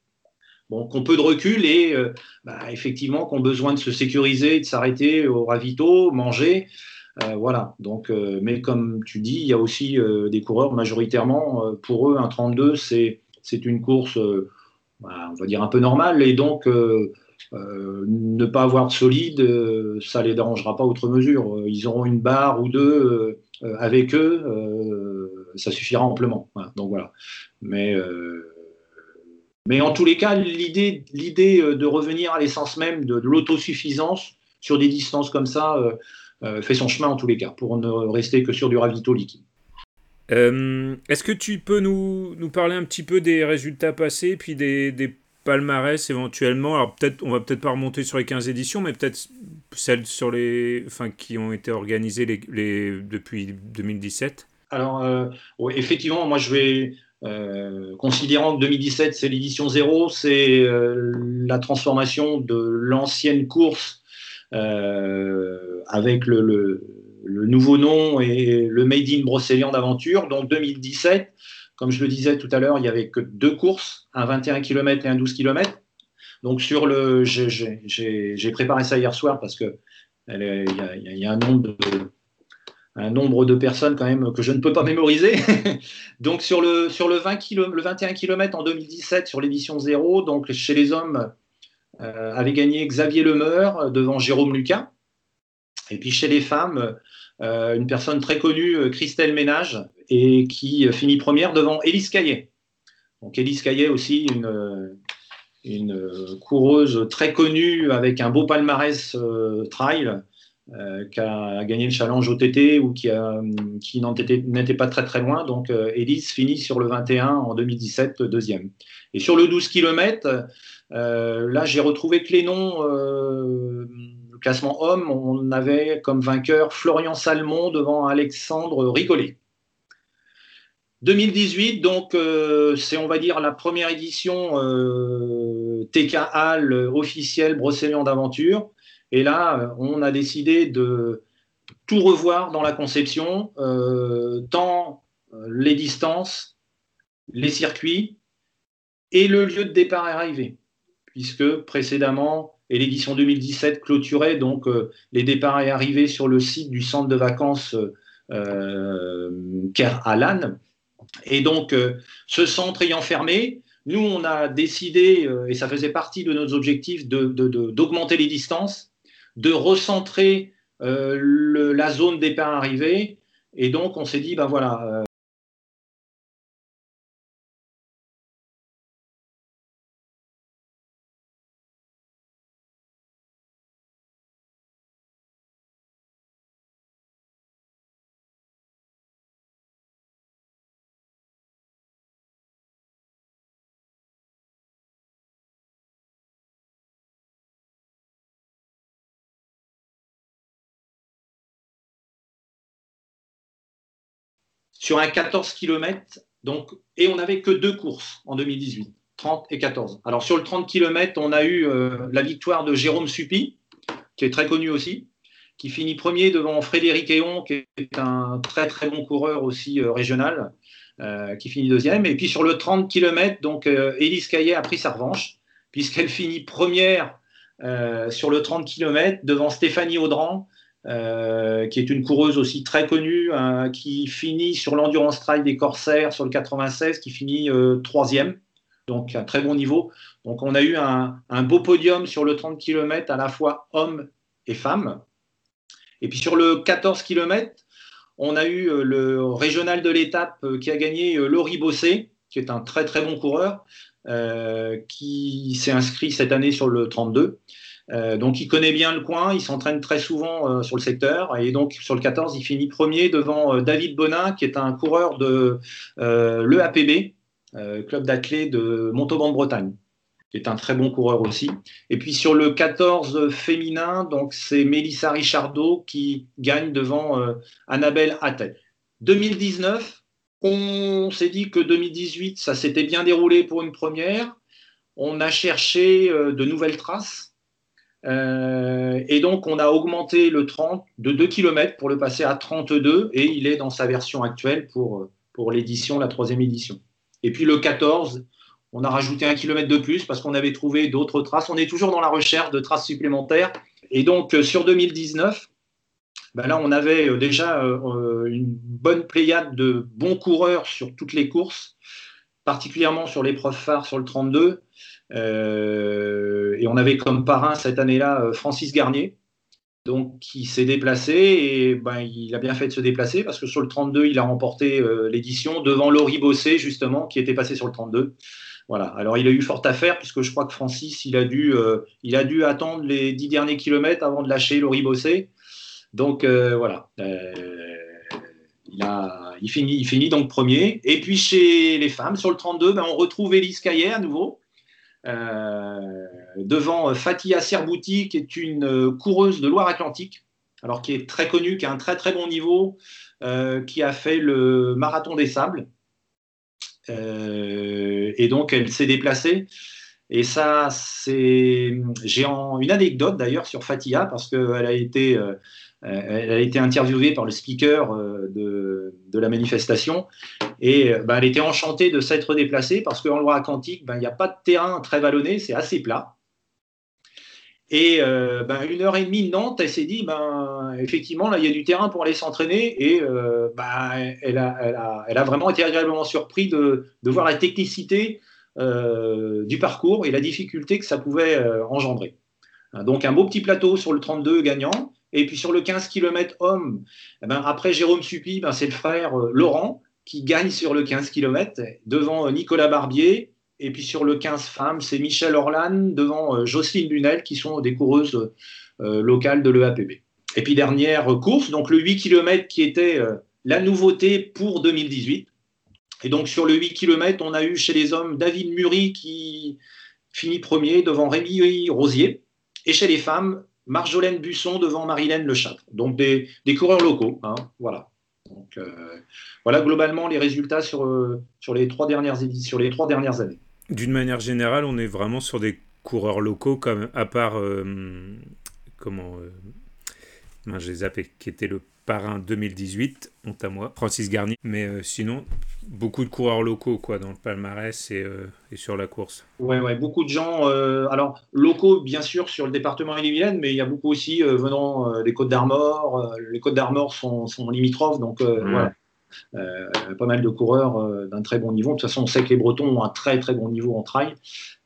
bon, qu'on peu de recul et euh, bah, effectivement qu'on besoin de se sécuriser, de s'arrêter au ravito, manger. Euh, voilà. Donc, euh, mais comme tu dis, il y a aussi des coureurs majoritairement, pour eux, un 32, c'est, c'est une course, bah, on va dire, un peu normale. Et donc, ne pas avoir de solide, ça ne les dérangera pas outre mesure. Ils auront une barre ou deux avec eux, ça suffira amplement. Donc voilà. Mais mais en tous les cas, l'idée, euh, de revenir à l'essence même de, l'autosuffisance sur des distances comme ça euh, euh, fait son chemin en tous les cas, pour ne rester que sur du ravito liquide. Est-ce que tu peux nous, nous, parler un petit peu des résultats passés, puis des, des palmarès éventuellement? Alors peut-être, on va peut-être pas remonter sur les 15 éditions, mais peut-être celles sur les, enfin, qui ont été organisées les, depuis 2017. Alors, effectivement, moi je vais euh, considérant que 2017 c'est l'édition zéro, c'est euh, la transformation de l'ancienne course euh, avec le, nouveau nom et le Made in Brocéliande d'aventure. Donc 2017, comme je le disais tout à l'heure, il n'y avait que deux courses, un 21 km et un 12 km. Donc sur le, j'ai préparé ça hier soir parce que il y, a un nombre de un nombre de personnes quand même que je ne peux pas mémoriser. donc sur le, sur le, 20 km, le 21 km en 2017 sur l'édition 0, donc chez les hommes, euh, avait gagné Xavier Lemeur devant Jérôme Lucas. Et puis chez les femmes, euh, une personne très connue, euh, Christelle Ménage, et qui finit première devant Élise Caillet. Donc Élise Caillet aussi, une, une coureuse très connue avec un beau palmarès trail euh, qui a gagné le challenge OTT ou qui, n'était pas très très loin. Donc euh, Elise finit sur le 21 en 2017, deuxième. Et sur le 12 km, euh, là j'ai retrouvé noms, le classement homme, on avait comme vainqueur Florian Salmon devant Alexandre Rigolet. 2018, donc c'est on va dire la première édition TK Hall officielle Brocéliande d'aventure. Et là, on a décidé de tout revoir dans la conception, euh, tant euh, les distances, les circuits et le lieu de départ et arrivée, puisque précédemment, et l'édition 2017 clôturait donc euh, les départs et arrivées sur le site du centre de vacances euh, Ker. Et donc, ce centre ayant fermé, nous, on a décidé, et ça faisait partie de nos objectifs, d'augmenter les distances de recentrer euh, la zone départ-arrivée. Et donc, on s'est dit, ben voilà, sur un 14 km. Donc, et on n'avait que deux courses en 2018, 30 et 14. Alors sur le 30 km, on a eu la victoire de Jérôme Supy, qui est très connu aussi, qui finit premier devant Frédéric Héon, qui est un très très bon coureur aussi régional. Euh, qui finit deuxième. Et puis sur le 30 km, donc euh, Élise Caillet a pris sa revanche, puisqu'elle finit première euh, sur le 30 km devant Stéphanie Audran, qui est une coureuse aussi très connue, qui finit sur l'Endurance Trail des Corsaires sur le 96, qui finit troisième. Donc un très bon niveau. Donc on a eu un, beau podium sur le 30 km à la fois hommes et femmes. Et puis sur le 14 km, on a eu euh, le régional de l'étape euh, qui a gagné euh, Laurie Bossé, qui est un très très bon coureur, qui s'est inscrit cette année sur le 32. Donc il connaît bien le coin, il s'entraîne très souvent sur le secteur et donc sur le 14 il finit premier devant David Bonin qui est un coureur de l'EAPB, club d'athlètes de Montauban-de-Bretagne qui est un très bon coureur aussi. Et puis sur le 14 féminin, donc c'est Mélissa Richardot qui gagne devant euh, Annabelle Attel. 2019, on s'est dit que 2018, ça s'était bien déroulé pour une première. On a cherché euh, de nouvelles traces. Euh, et donc, on a augmenté le 30 de 2 km pour le passer à 32 et il est dans sa version actuelle pour, pour l'édition, la troisième édition. Et puis le 14, on a rajouté un kilomètre de plus parce qu'on avait trouvé d'autres traces. On est toujours dans la recherche de traces supplémentaires. Et donc, euh, sur 2019, ben là, on avait euh, déjà une bonne pléiade de bons coureurs sur toutes les courses, particulièrement sur l'épreuve phare sur le 32. Et on avait comme parrain cette année-là Francis Garnier, donc qui s'est déplacé et ben, il a bien fait de se déplacer parce que sur le 32, il a remporté l'édition devant Laurie Bossé, justement, qui était passé sur le 32. Voilà. Alors il a eu fort à faire puisque je crois que Francis, il a dû, euh, il a dû attendre les dix derniers kilomètres avant de lâcher Laurie Bossé. Donc euh, voilà. Euh, il, a, il, finit, il finit donc premier. Et puis chez les femmes, sur le 32, ben, on retrouve Elise Caillet à nouveau. Devant Fatia Serbouti, qui est une coureuse de Loire-Atlantique, alors qui est très connue, qui a un très très bon niveau, qui a fait le marathon des sables. Euh, et donc, elle s'est déplacée. Et ça, c'est. J'ai une anecdote d'ailleurs sur Fatia, parce qu'elle a été. Euh, elle a été interviewée par le speaker euh, de, la manifestation et ben, elle était enchantée de s'être déplacée parce qu'en Loire-Atlantique, ben, il n'y a pas de terrain très vallonné, c'est assez plat. Et euh, ben, une heure et demie de Nantes, elle s'est dit, ben, effectivement, là, il y a du terrain pour aller s'entraîner. Et euh, elle, a, vraiment été agréablement surpris de, voir la technicité euh, du parcours et la difficulté que ça pouvait engendrer. Donc, un beau petit plateau sur le 32 gagnant. Et puis sur le 15 km homme, eh ben, après Jérôme Supy, ben, c'est le frère Laurent qui gagne sur le 15 km devant Nicolas Barbier, et puis sur le 15 femmes, c'est Michel Orlan devant euh, Jocelyne Lunel, qui sont des coureuses euh, locales de l'EAPB. Et puis dernière course, donc le 8 km qui était euh, la nouveauté pour 2018. Et donc sur le 8 km, on a eu chez les hommes David Muri qui finit premier devant Rémi Rosier. Et chez les femmes, Marjolaine Busson devant Marilène Lechâtre. Donc des, coureurs locaux. Hein, voilà. Donc voilà globalement les résultats sur, sur, les trois dernières, années d'une manière générale, on est vraiment sur des coureurs locaux, comme à part euh, comment euh, j'ai zappé, qui était le parrain 2018, honte à moi, Francis Garnier. Mais euh, sinon, beaucoup de coureurs locaux quoi dans le palmarès et, et sur la course. Ouais, ouais, beaucoup de gens. alors locaux, bien sûr, sur le département ille mais il y a beaucoup aussi venant des Côtes d'Armor. les Côtes d'Armor sont, sont, limitrophes, donc voilà. Euh, pas mal de coureurs euh, d'un très bon niveau. De toute façon, on sait que les Bretons ont un très très bon niveau en trail.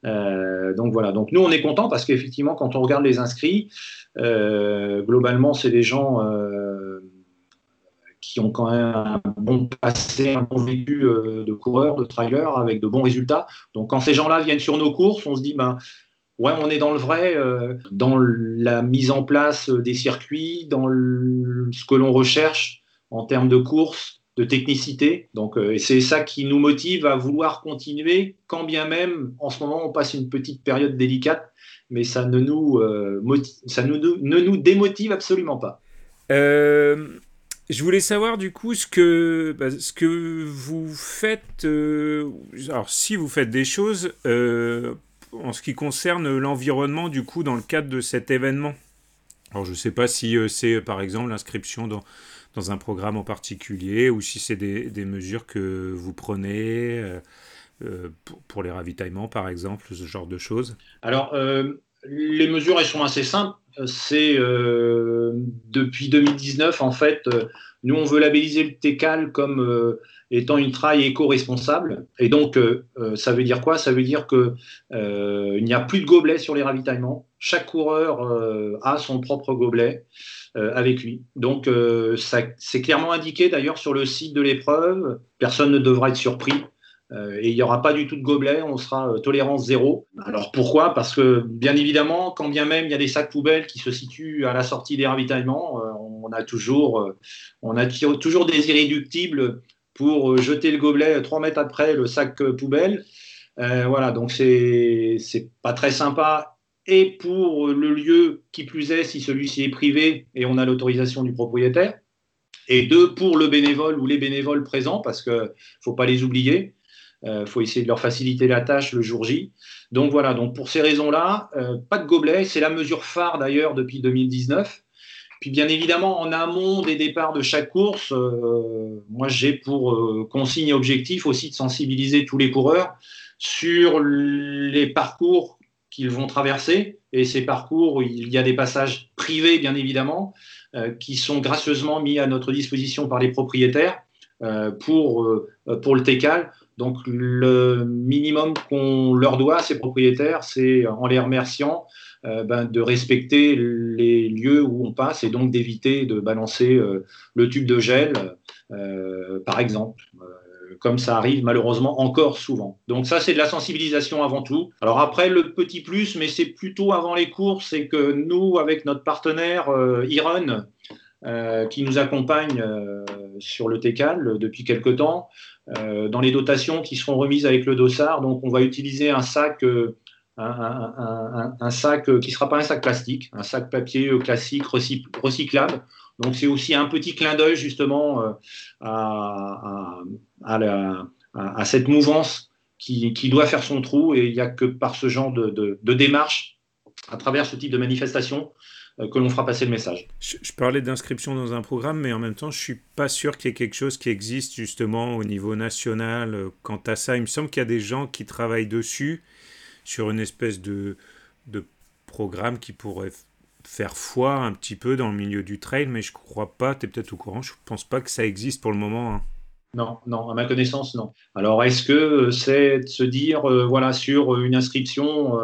Euh, donc voilà. Donc nous, on est content parce qu'effectivement, quand on regarde les inscrits, globalement, c'est des gens qui ont quand même un bon passé, un bon vécu de coureurs, de trailers avec de bons résultats. Donc quand ces gens-là viennent sur nos courses, on se dit, ben, ouais, on est dans le vrai, dans la mise en place des circuits, dans ce que l'on recherche en termes de courses, de technicité. Donc, euh, c'est ça qui nous motive à vouloir continuer, quand bien même en ce moment on passe une petite période délicate, mais ça ne nous, euh, ça ne nous démotive absolument pas. Euh, Je voulais savoir du coup ce que, bah, ce que vous faites, euh, alors si vous faites des choses euh, en ce qui concerne l'environnement du coup dans le cadre de cet événement. Alors je ne sais pas si euh, c'est par exemple l'inscription dans, dans un programme en particulier ou si c'est des, des, mesures que vous prenez pour, pour, les ravitaillements par exemple, ce genre de choses. Alors les mesures, elles sont assez simples. C'est euh, depuis 2019, en fait, euh, nous, on veut labelliser le TECAL comme euh, étant une traille éco-responsable. Et donc, ça veut dire quoi? Ça veut dire qu'il n'y a plus de gobelet sur les ravitaillements. Chaque coureur a son propre gobelet avec lui. Donc, c'est clairement indiqué d'ailleurs sur le site de l'épreuve. Personne ne devra être surpris. Euh, et il n'y aura pas du tout de gobelet, on sera euh, tolérance zéro. Alors pourquoi? Parce que bien évidemment, quand bien même il y a des sacs poubelles qui se situent à la sortie des ravitaillements, euh, on a toujours, on a toujours des irréductibles pour jeter le gobelet 3 mètres après le sac poubelle. voilà, donc c'est pas très sympa. Et pour le lieu, qui plus est, si celui-ci est privé et on a l'autorisation du propriétaire. Et deux, pour le bénévole ou les bénévoles présents, parce qu'il ne faut pas les oublier. Il euh, faut essayer de leur faciliter la tâche le jour J. Donc voilà, donc pour ces raisons-là, euh, pas de gobelet. C'est la mesure phare d'ailleurs depuis 2019. Puis bien évidemment, en amont des départs de chaque course, euh, moi j'ai pour consigne et objectif aussi de sensibiliser tous les coureurs sur les parcours qu'ils vont traverser. Et ces parcours, il y a des passages privés bien évidemment, qui sont gracieusement mis à notre disposition par les propriétaires pour, pour le TECAL donc le minimum qu'on leur doit, ces propriétaires, c'est en les remerciant euh, ben, de respecter les lieux où on passe et donc d'éviter de balancer euh, le tube de gel, euh, par exemple comme ça arrive malheureusement encore souvent. Donc ça, c'est de la sensibilisation avant tout. Alors après, le petit plus, mais c'est plutôt avant les courses, c'est que nous, avec notre partenaire Iron, qui nous accompagne sur le TECAL depuis quelque temps, dans les dotations qui seront remises avec le dossard. Donc, on va utiliser un sac, euh, un, sac euh, qui ne sera pas un sac plastique, un sac papier classique recyclable. Donc, c'est aussi un petit clin d'œil justement à, à, cette mouvance qui, qui, doit faire son trou. Et il n'y a que par ce genre de, démarche, à travers ce type de manifestation, euh, que l'on fera passer le message. Je, parlais d'inscription dans un programme, mais en même temps, je suis pas sûr qu'il y ait quelque chose qui existe justement au niveau national. Euh, quant à ça, il me semble qu'il y a des gens qui travaillent dessus, sur une espèce de, de programme qui pourrait faire foi un petit peu dans le milieu du trail, mais je crois pas, tu es peut-être au courant, je pense pas que ça existe pour le moment. Hein. Non, non, à ma connaissance, non. Alors, est-ce que c'est de se dire, euh, voilà, sur une inscription,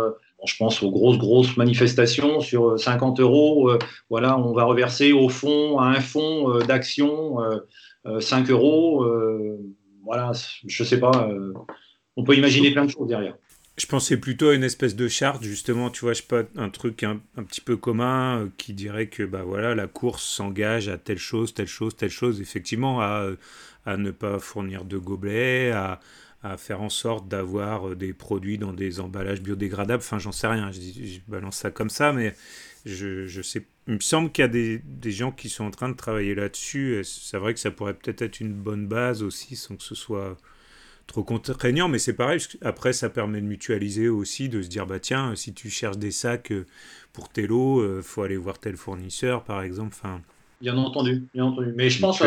je pense aux grosses, grosses manifestations sur 50 euh, euros. Euh, voilà, on va reverser au fond, à un fonds euh, d'action, 5 euros. voilà, je ne sais pas. on peut imaginer plein de choses derrière. Je pensais plutôt à une espèce de charte, justement, tu vois, je pas, un truc un, petit peu commun qui dirait que bah voilà, la course s'engage à telle chose, telle chose, telle chose, effectivement, à, à ne pas fournir de gobelets, à, à faire en sorte d'avoir euh, des produits dans des emballages biodégradables. Enfin, j'en sais rien, je, balance ça comme ça, mais je, je sais. Il me semble qu'il y a des, des, gens qui sont en train de travailler là-dessus. C'est vrai que ça pourrait peut-être être une bonne base aussi, sans que ce soit trop contraignant, mais c'est pareil. Après, ça permet de mutualiser aussi, de se dire bah tiens, si tu cherches des sacs euh, pour tes lots, il euh, faut aller voir tel fournisseur, par exemple. Enfin, bien entendu, bien entendu. Mais je pense.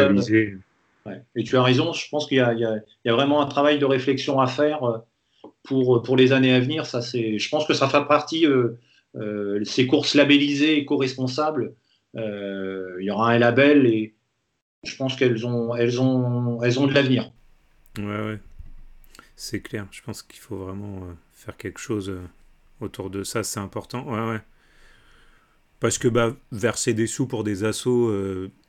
Et tu as raison, je pense qu'il y, a vraiment un travail de réflexion à faire euh, pour, les années à venir. Ça, je pense que ça fait partie, euh, euh, ces courses labellisées éco-responsables, il y aura un label et je pense qu'elles ont, elles ont, elles ont de l'avenir. Ouais, ouais. C'est clair. Je pense qu'il faut vraiment faire quelque chose autour de ça. C'est important. Ouais, ouais. Parce que bah, verser des sous pour des assauts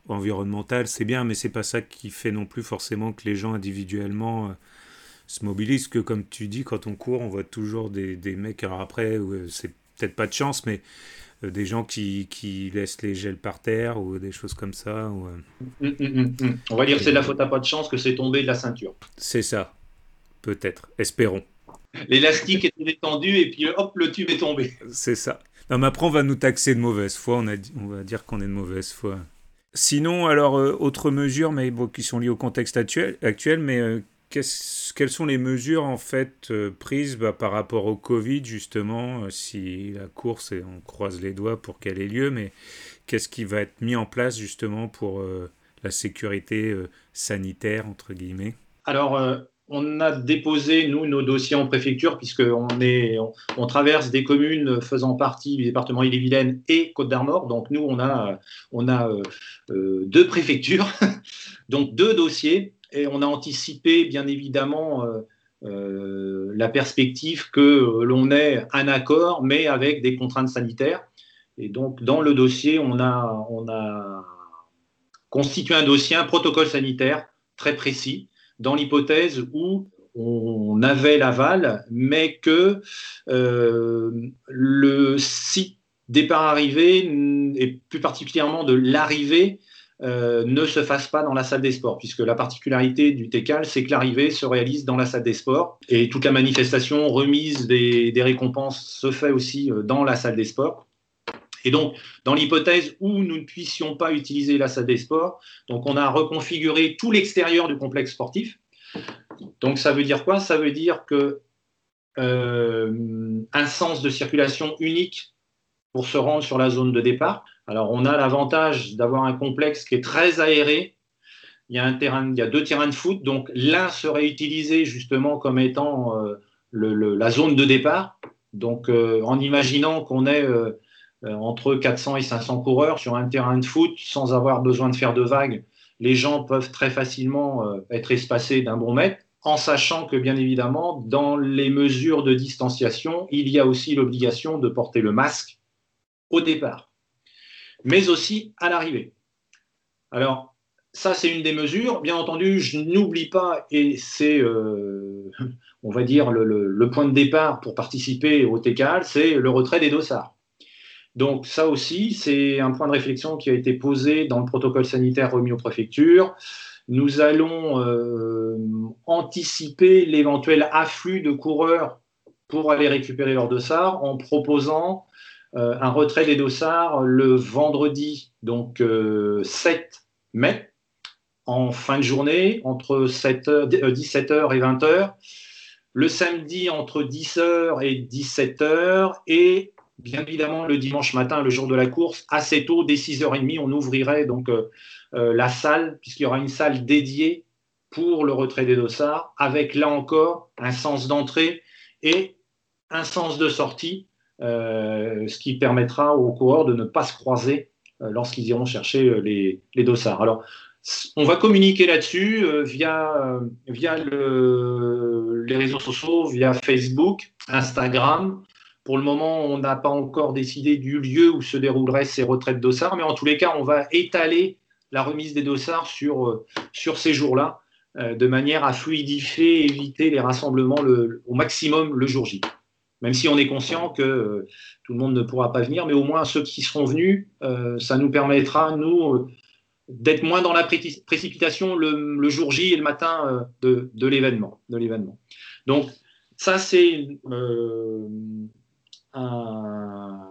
environnemental, c'est bien, mais c'est pas ça qui fait non plus forcément que les gens individuellement euh, se mobilisent. Que comme tu dis, quand on court, on voit toujours des, des mecs. Alors après, euh, c'est peut-être pas de chance, mais euh, des gens qui, qui, laissent les gels par terre ou des choses comme ça. Ou, hum, hum, hum, on va dire que c'est de la faute à pas de chance que c'est tombé de la ceinture. C'est ça, peut-être. Espérons. L'élastique est détendu et puis hop, le tube est tombé. C'est ça. Non, mais après, on va nous taxer de mauvaise foi. On, a, on va dire qu'on est de mauvaise foi. Sinon, alors, autres mesures, mais bon, qui sont liées au contexte actuel, actuel mais quelles sont les mesures en fait prises bah, par rapport au Covid justement si la course et on croise les doigts pour qu'elle ait lieu mais qu'est-ce qui va être mis en place justement pour la sécurité sanitaire entre guillemets? Alors on a déposé, nous, nos dossiers en préfecture, puisqu'on on, on, traverse des communes faisant partie du département Ille-et-Vilaine et Côte-d'Armor. Donc, nous, on a, on a euh, euh, deux préfectures, donc deux dossiers, et on a anticipé, bien évidemment, euh, la perspective que l'on ait un accord, mais avec des contraintes sanitaires. Et donc, dans le dossier, on a, on a constitué un dossier, un protocole sanitaire très précis dans l'hypothèse où on avait l'aval, mais que euh, le site départ-arrivée, et plus particulièrement de l'arrivée, euh, ne se fasse pas dans la salle des sports, puisque la particularité du TECAL, c'est que l'arrivée se réalise dans la salle des sports, et toute la manifestation, remise des, récompenses, se fait aussi euh, dans la salle des sports. Et donc, dans l'hypothèse où nous ne puissions pas utiliser la salle des sports, donc on a reconfiguré tout l'extérieur du complexe sportif. Donc, ça veut dire quoi? Ça veut dire que euh, un sens de circulation unique pour se rendre sur la zone de départ. Alors, on a l'avantage d'avoir un complexe qui est très aéré. Il y a, deux terrains de foot, donc l'un serait utilisé justement comme étant euh, la zone de départ. Donc, euh, en imaginant qu'on ait entre 400 et 500 coureurs sur un terrain de foot sans avoir besoin de faire de vagues. Les gens peuvent très facilement euh, être espacés d'un bon mètre, en sachant que, bien évidemment, dans les mesures de distanciation, il y a aussi l'obligation de porter le masque au départ, mais aussi à l'arrivée. Alors, ça, c'est une des mesures. Bien entendu, je n'oublie pas, et c'est, euh, on va dire, le, le, point de départ pour participer au TKL, c'est le retrait des dossards. Donc ça aussi, c'est un point de réflexion qui a été posé dans le protocole sanitaire remis aux préfectures. Nous allons euh, anticiper l'éventuel afflux de coureurs pour aller récupérer leurs dossards en proposant euh, un retrait des dossards le vendredi, donc 7 euh, mai, en fin de journée, entre 17h et 20h, le samedi entre 10h et 17h, et bien évidemment, le dimanche matin, le jour de la course, assez tôt, dès 6h30, on ouvrirait donc euh, euh, la salle, puisqu'il y aura une salle dédiée pour le retrait des dossards, avec là encore un sens d'entrée et un sens de sortie, euh, ce qui permettra aux coureurs de ne pas se croiser lorsqu'ils iront chercher les, dossards. Alors, on va communiquer là-dessus via, via les réseaux sociaux, via Facebook, Instagram, pour le moment, on n'a pas encore décidé du lieu où se dérouleraient ces retraites dossards, mais en tous les cas, on va étaler la remise des dossards sur, euh, sur ces jours-là, euh, de manière à fluidifier éviter les rassemblements au maximum le jour J. Même si on est conscient que euh, tout le monde ne pourra pas venir, mais au moins ceux qui seront venus, ça nous permettra, nous, d'être moins dans la précipitation le, jour J et le matin de, de l'événement. Donc, ça, c'est un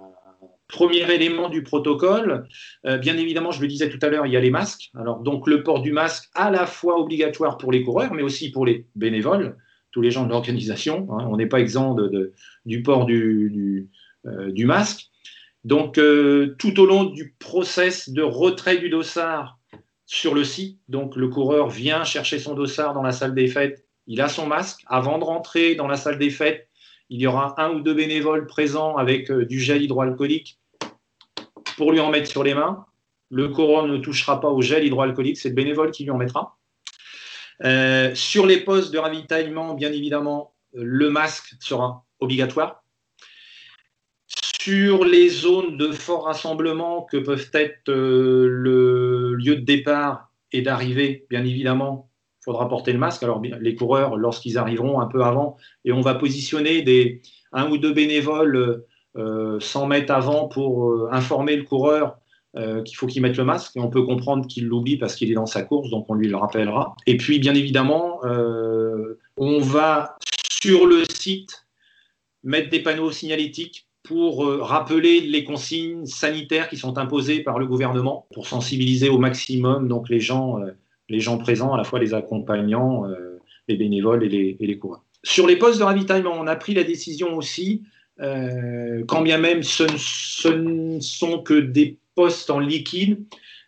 premier élément du protocole. Euh, bien évidemment, je le disais tout à l'heure, il y a les masques. Alors, donc, le port du masque à la fois obligatoire pour les coureurs, mais aussi pour les bénévoles, tous les gens de l'organisation. Hein. on n'est pas exempt de, du port du, euh, du, masque. Donc, euh, tout au long du process de retrait du dossard sur le site, donc le coureur vient chercher son dossard dans la salle des fêtes, il a son masque. Avant de rentrer dans la salle des fêtes, il y aura un ou deux bénévoles présents avec euh, du gel hydroalcoolique pour lui en mettre sur les mains. Le coureur ne touchera pas au gel hydroalcoolique, c'est le bénévole qui lui en mettra. Euh, sur les postes de ravitaillement, bien évidemment, le masque sera obligatoire. Sur les zones de fort rassemblement que peuvent être euh, le lieu de départ et d'arrivée, bien évidemment, faudra porter le masque. Alors, les coureurs, lorsqu'ils arriveront un peu avant, et on va positionner des, un ou deux bénévoles euh, 100 mètres avant pour euh, informer le coureur euh, qu'il faut qu'il mette le masque. On peut comprendre qu'il l'oublie parce qu'il est dans sa course, donc on lui le rappellera. Et puis, bien évidemment, euh, on va sur le site mettre des panneaux signalétiques pour rappeler les consignes sanitaires qui sont imposées par le gouvernement, pour sensibiliser au maximum donc les gens, les gens présents, à la fois les accompagnants, les bénévoles et les, et coureurs. Sur les postes de ravitaillement, on a pris la décision aussi, quand bien même ce ne sont que des postes en liquide,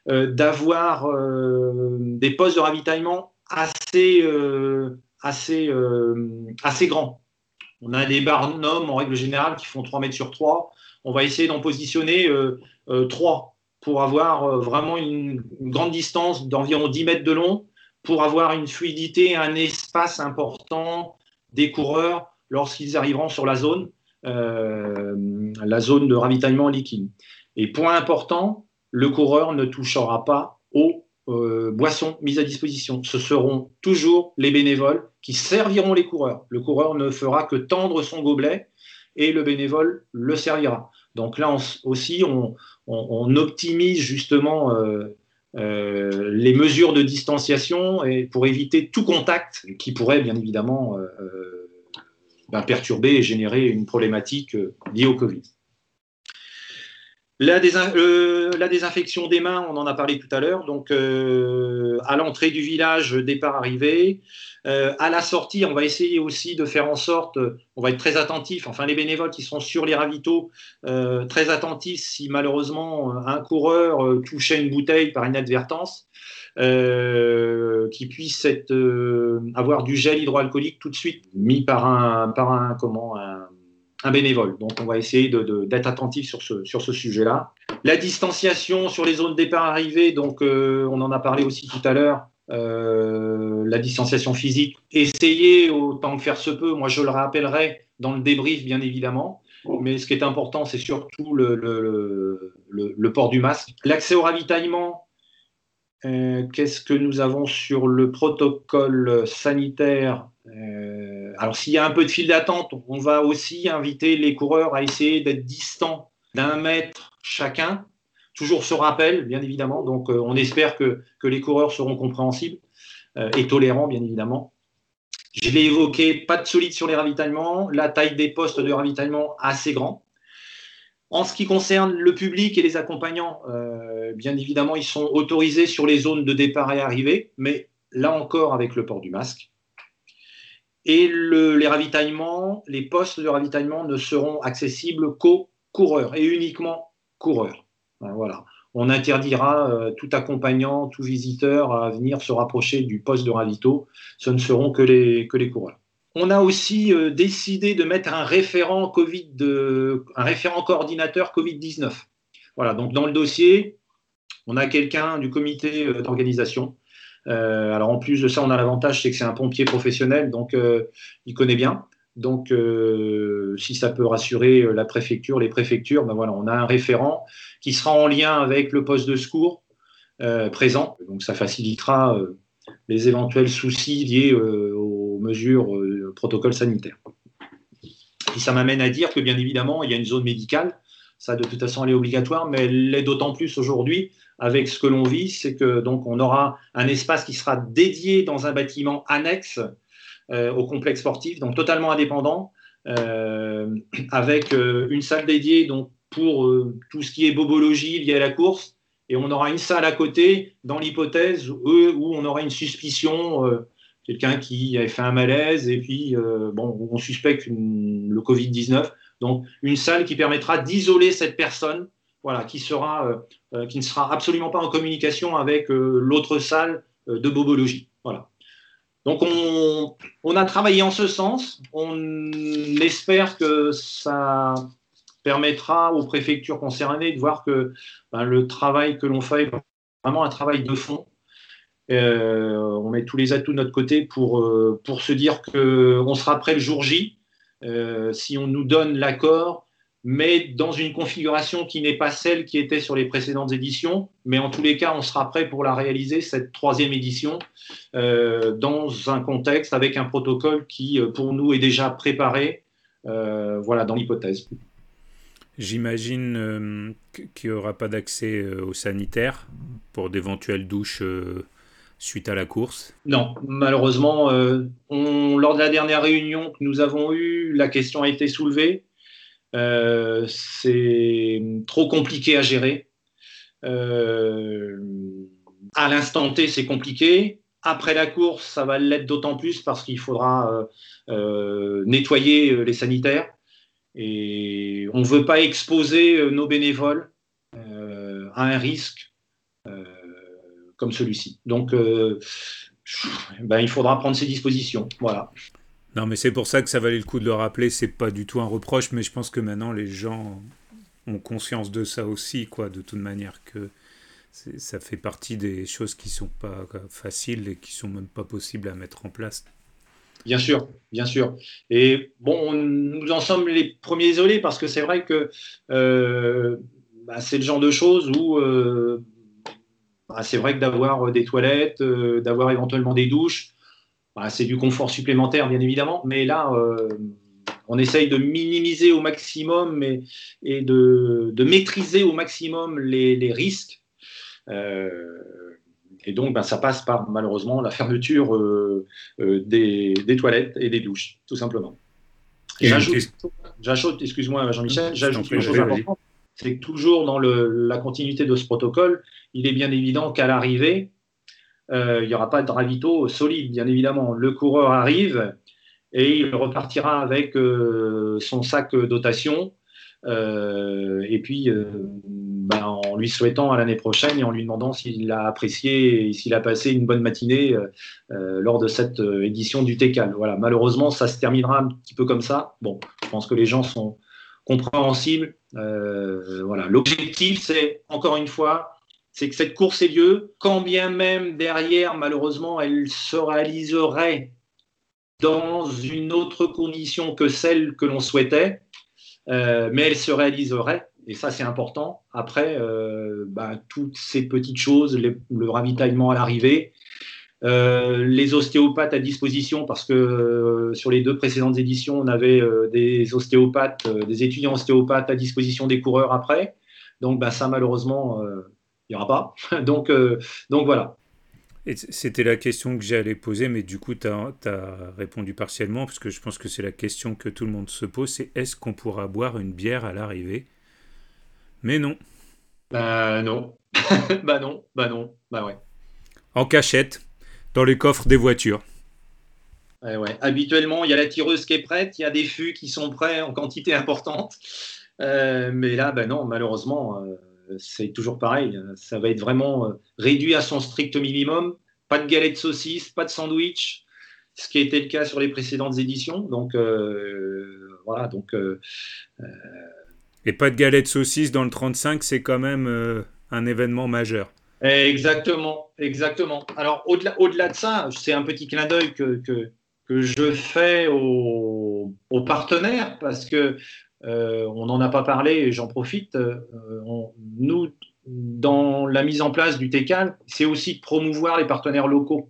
euh, d'avoir euh, des postes de ravitaillement assez, euh, assez, assez grands. On a des barnums en règle générale qui font 3 mètres sur 3. On va essayer d'en positionner 3 pour avoir vraiment une, grande distance d'environ 10 mètres de long, pour avoir une fluidité, un espace important des coureurs lorsqu'ils arriveront sur la zone, la zone de ravitaillement liquide. Et point important, le coureur ne touchera pas aux euh, boissons mises à disposition. Ce seront toujours les bénévoles qui serviront les coureurs. Le coureur ne fera que tendre son gobelet et le bénévole le servira. Donc là aussi, on, optimise justement euh, euh, les mesures de distanciation et pour éviter tout contact qui pourrait bien évidemment ben, perturber et générer une problématique liée au Covid. La, désinfection des mains, on en a parlé tout à l'heure. Donc, euh, à l'entrée du village, départ-arrivée. Euh, à la sortie, on va essayer aussi de faire en sorte, on va être très attentif, enfin les bénévoles qui sont sur les ravitaux, euh, très attentifs si malheureusement un coureur touchait une bouteille par inadvertance, qui puisse avoir du gel hydroalcoolique tout de suite mis par un, bénévole. Donc, on va essayer d'être attentif sur ce, sur ce sujet-là. La distanciation sur les zones départ-arrivée, donc euh, on en a parlé aussi tout à l'heure, euh, la distanciation physique. Essayer autant que faire se peut, moi je le rappellerai dans le débrief bien évidemment, mais ce qui est important c'est surtout le, port du masque. L'accès au ravitaillement, euh, qu'est-ce que nous avons sur le protocole sanitaire euh, alors s'il y a un peu de fil d'attente, on va aussi inviter les coureurs à essayer d'être distants d'un mètre chacun. Toujours ce rappel, bien évidemment. Donc euh, on espère que, les coureurs seront compréhensibles euh, et tolérants, bien évidemment. Je l'ai évoqué, pas de solide sur les ravitaillements, la taille des postes de ravitaillement assez grand. En ce qui concerne le public et les accompagnants, bien évidemment, ils sont autorisés sur les zones de départ et arrivée, mais là encore avec le port du masque. Et les ravitaillements, les postes de ravitaillement ne seront accessibles qu'aux coureurs et uniquement coureurs. Voilà. On interdira euh, tout accompagnant, tout visiteur à venir se rapprocher du poste de ravito. Ce ne seront que les, que coureurs. On a aussi euh, décidé de mettre un référent COVID, un référent coordinateur Covid-19. Voilà. Donc dans le dossier, on a quelqu'un du comité euh, d'organisation alors en plus de ça, on a l'avantage, c'est que c'est un pompier professionnel, donc il connaît bien. Donc, euh, si ça peut rassurer la préfecture, les préfectures, ben voilà, on a un référent qui sera en lien avec le poste de secours présent. Donc, ça facilitera les éventuels soucis liés aux mesures, au protocole sanitaire. Et ça m'amène à dire que, bien évidemment, il y a une zone médicale. Ça, de toute façon, elle est obligatoire, mais elle l'est d'autant plus aujourd'hui avec ce que l'on vit, c'est que donc on aura un espace qui sera dédié dans un bâtiment annexe euh, au complexe sportif, donc totalement indépendant, euh, avec euh, une salle dédiée donc pour tout ce qui est bobologie lié à la course, et on aura une salle à côté dans l'hypothèse où, on aura une suspicion, quelqu'un qui avait fait un malaise et puis bon, on suspecte le Covid-19, donc une salle qui permettra d'isoler cette personne voilà, qui, sera, euh, euh, qui ne sera absolument pas en communication avec euh, l'autre salle de bobologie. Voilà. Donc on, a travaillé en ce sens. On espère que ça permettra aux préfectures concernées de voir que ben, le travail que l'on fait est vraiment un travail de fond. on met tous les atouts de notre côté pour, pour se dire qu'on sera prêt le jour J. si on nous donne l'accord, mais dans une configuration qui n'est pas celle qui était sur les précédentes éditions. Mais en tous les cas, on sera prêt pour la réaliser, cette troisième édition, euh, dans un contexte avec un protocole qui, euh, pour nous, est déjà préparé, euh, voilà, dans l'hypothèse. J'imagine qu'il n'y aura pas d'accès aux sanitaires pour d'éventuelles douches suite à la course? Non, malheureusement, lors de la dernière réunion que nous avons eue, la question a été soulevée. C'est trop compliqué à gérer. à l'instant T, c'est compliqué. Après la course, ça va l'être d'autant plus parce qu'il faudra nettoyer les sanitaires. Et on ne veut pas exposer nos bénévoles à un risque comme celui-ci. Donc, ben, il faudra prendre ses dispositions. Voilà. Non, mais c'est pour ça que ça valait le coup de le rappeler. C'est pas du tout un reproche, mais je pense que maintenant les gens ont conscience de ça aussi, quoi, de toute manière que ça fait partie des choses qui sont pas faciles et qui sont même pas possibles à mettre en place. Bien sûr, bien sûr. Et bon, nous en sommes les premiers isolés parce que c'est vrai que euh, bah, c'est le genre de choses où euh, bah, c'est vrai que d'avoir des toilettes, euh, d'avoir éventuellement des douches, bah, c'est du confort supplémentaire, bien évidemment, mais là, euh, on essaye de minimiser au maximum et, de, maîtriser au maximum les, risques. Euh, et donc, ben, ça passe par malheureusement la fermeture euh, des, toilettes et des douches, tout simplement. J'ajoute, excuse-moi Jean-Michel, j'ajoute une chose importante, c'est que toujours dans la continuité de ce protocole, il est bien évident qu'à l'arrivée, euh, il n'y aura pas de ravito solide, bien évidemment. Le coureur arrive et il repartira avec euh, son sac dotation. Euh, et puis, ben, en lui souhaitant à l'année prochaine et en lui demandant s'il a apprécié et s'il a passé une bonne matinée lors de cette édition du TECAL. Voilà, malheureusement, ça se terminera un petit peu comme ça. Bon, je pense que les gens sont compréhensibles. voilà, l'objectif, c'est encore une fois c'est que cette course ait lieu, quand bien même derrière, malheureusement, elle se réaliserait dans une autre condition que celle que l'on souhaitait, euh, mais elle se réaliserait, et ça c'est important. Après, euh, bah, toutes ces petites choses, le ravitaillement à l'arrivée, euh, les ostéopathes à disposition, parce que sur les deux précédentes éditions, on avait des ostéopathes, des étudiants ostéopathes à disposition des coureurs après. Donc bah, ça, malheureusement, il n'y aura pas. donc, euh, donc voilà. C'était la question que j'allais poser, mais du coup, tu as, répondu partiellement, parce que je pense que c'est la question que tout le monde se pose, c'est est-ce qu'on pourra boire une bière à l'arrivée? Mais non. Bah non. bah non, bah non, bah ouais. En cachette, dans les coffres des voitures. Ouais, ouais. Habituellement, il y a la tireuse qui est prête, il y a des fûts qui sont prêts en quantité importante. Euh, mais là, ben non, malheureusement, euh, c'est toujours pareil. Ça va être vraiment euh, réduit à son strict minimum. Pas de galette de saucisse, pas de sandwich, ce qui était le cas sur les précédentes éditions. Donc euh, voilà. Donc euh, et pas de galette de saucisse dans le 35, c'est quand même un événement majeur. Exactement, exactement. Alors au-delà, au-delà de ça, c'est un petit clin d'œil que, que, que je fais aux, aux, partenaires parce que euh, on n'en a pas parlé et j'en profite. Euh, nous, dans la mise en place du TECAL, c'est aussi de promouvoir les partenaires locaux.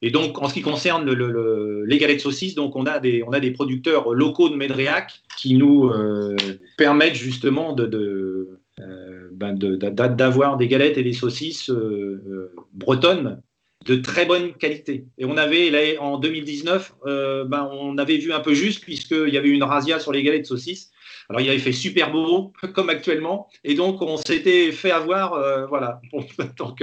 Et donc, en ce qui concerne les galettes saucisses, donc on a des, producteurs locaux de Médréac qui nous euh, permettent justement ben d'avoir des galettes et des saucisses bretonnes de très bonne qualité. Et on avait, là, en 2019, euh, ben, on avait vu un peu juste, puisqu'il y avait une razzia sur les galettes de saucisses. Alors, il avait fait super beau, comme actuellement, et donc on s'était fait avoir, euh, voilà. donc,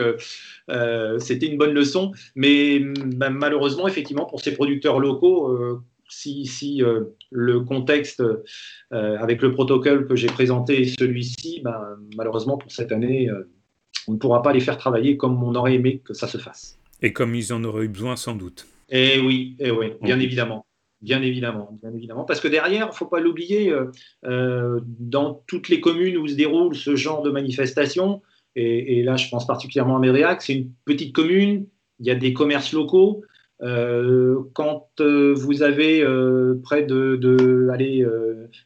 euh, c'était une bonne leçon, mais ben, malheureusement, effectivement, pour ces producteurs locaux, si, si le contexte avec le protocole que j'ai présenté est celui-ci, ben, malheureusement, pour cette année, on ne pourra pas les faire travailler comme on aurait aimé que ça se fasse. Et comme ils en auraient eu besoin sans doute. Eh oui, eh oui bien évidemment. Bien évidemment, bien évidemment. Parce que derrière, il ne faut pas l'oublier, euh, euh, dans toutes les communes où se déroule ce genre de manifestation, et, là je pense particulièrement à Méréac, c'est une petite commune, il y a des commerces locaux. Euh, quand vous avez près de, de allez,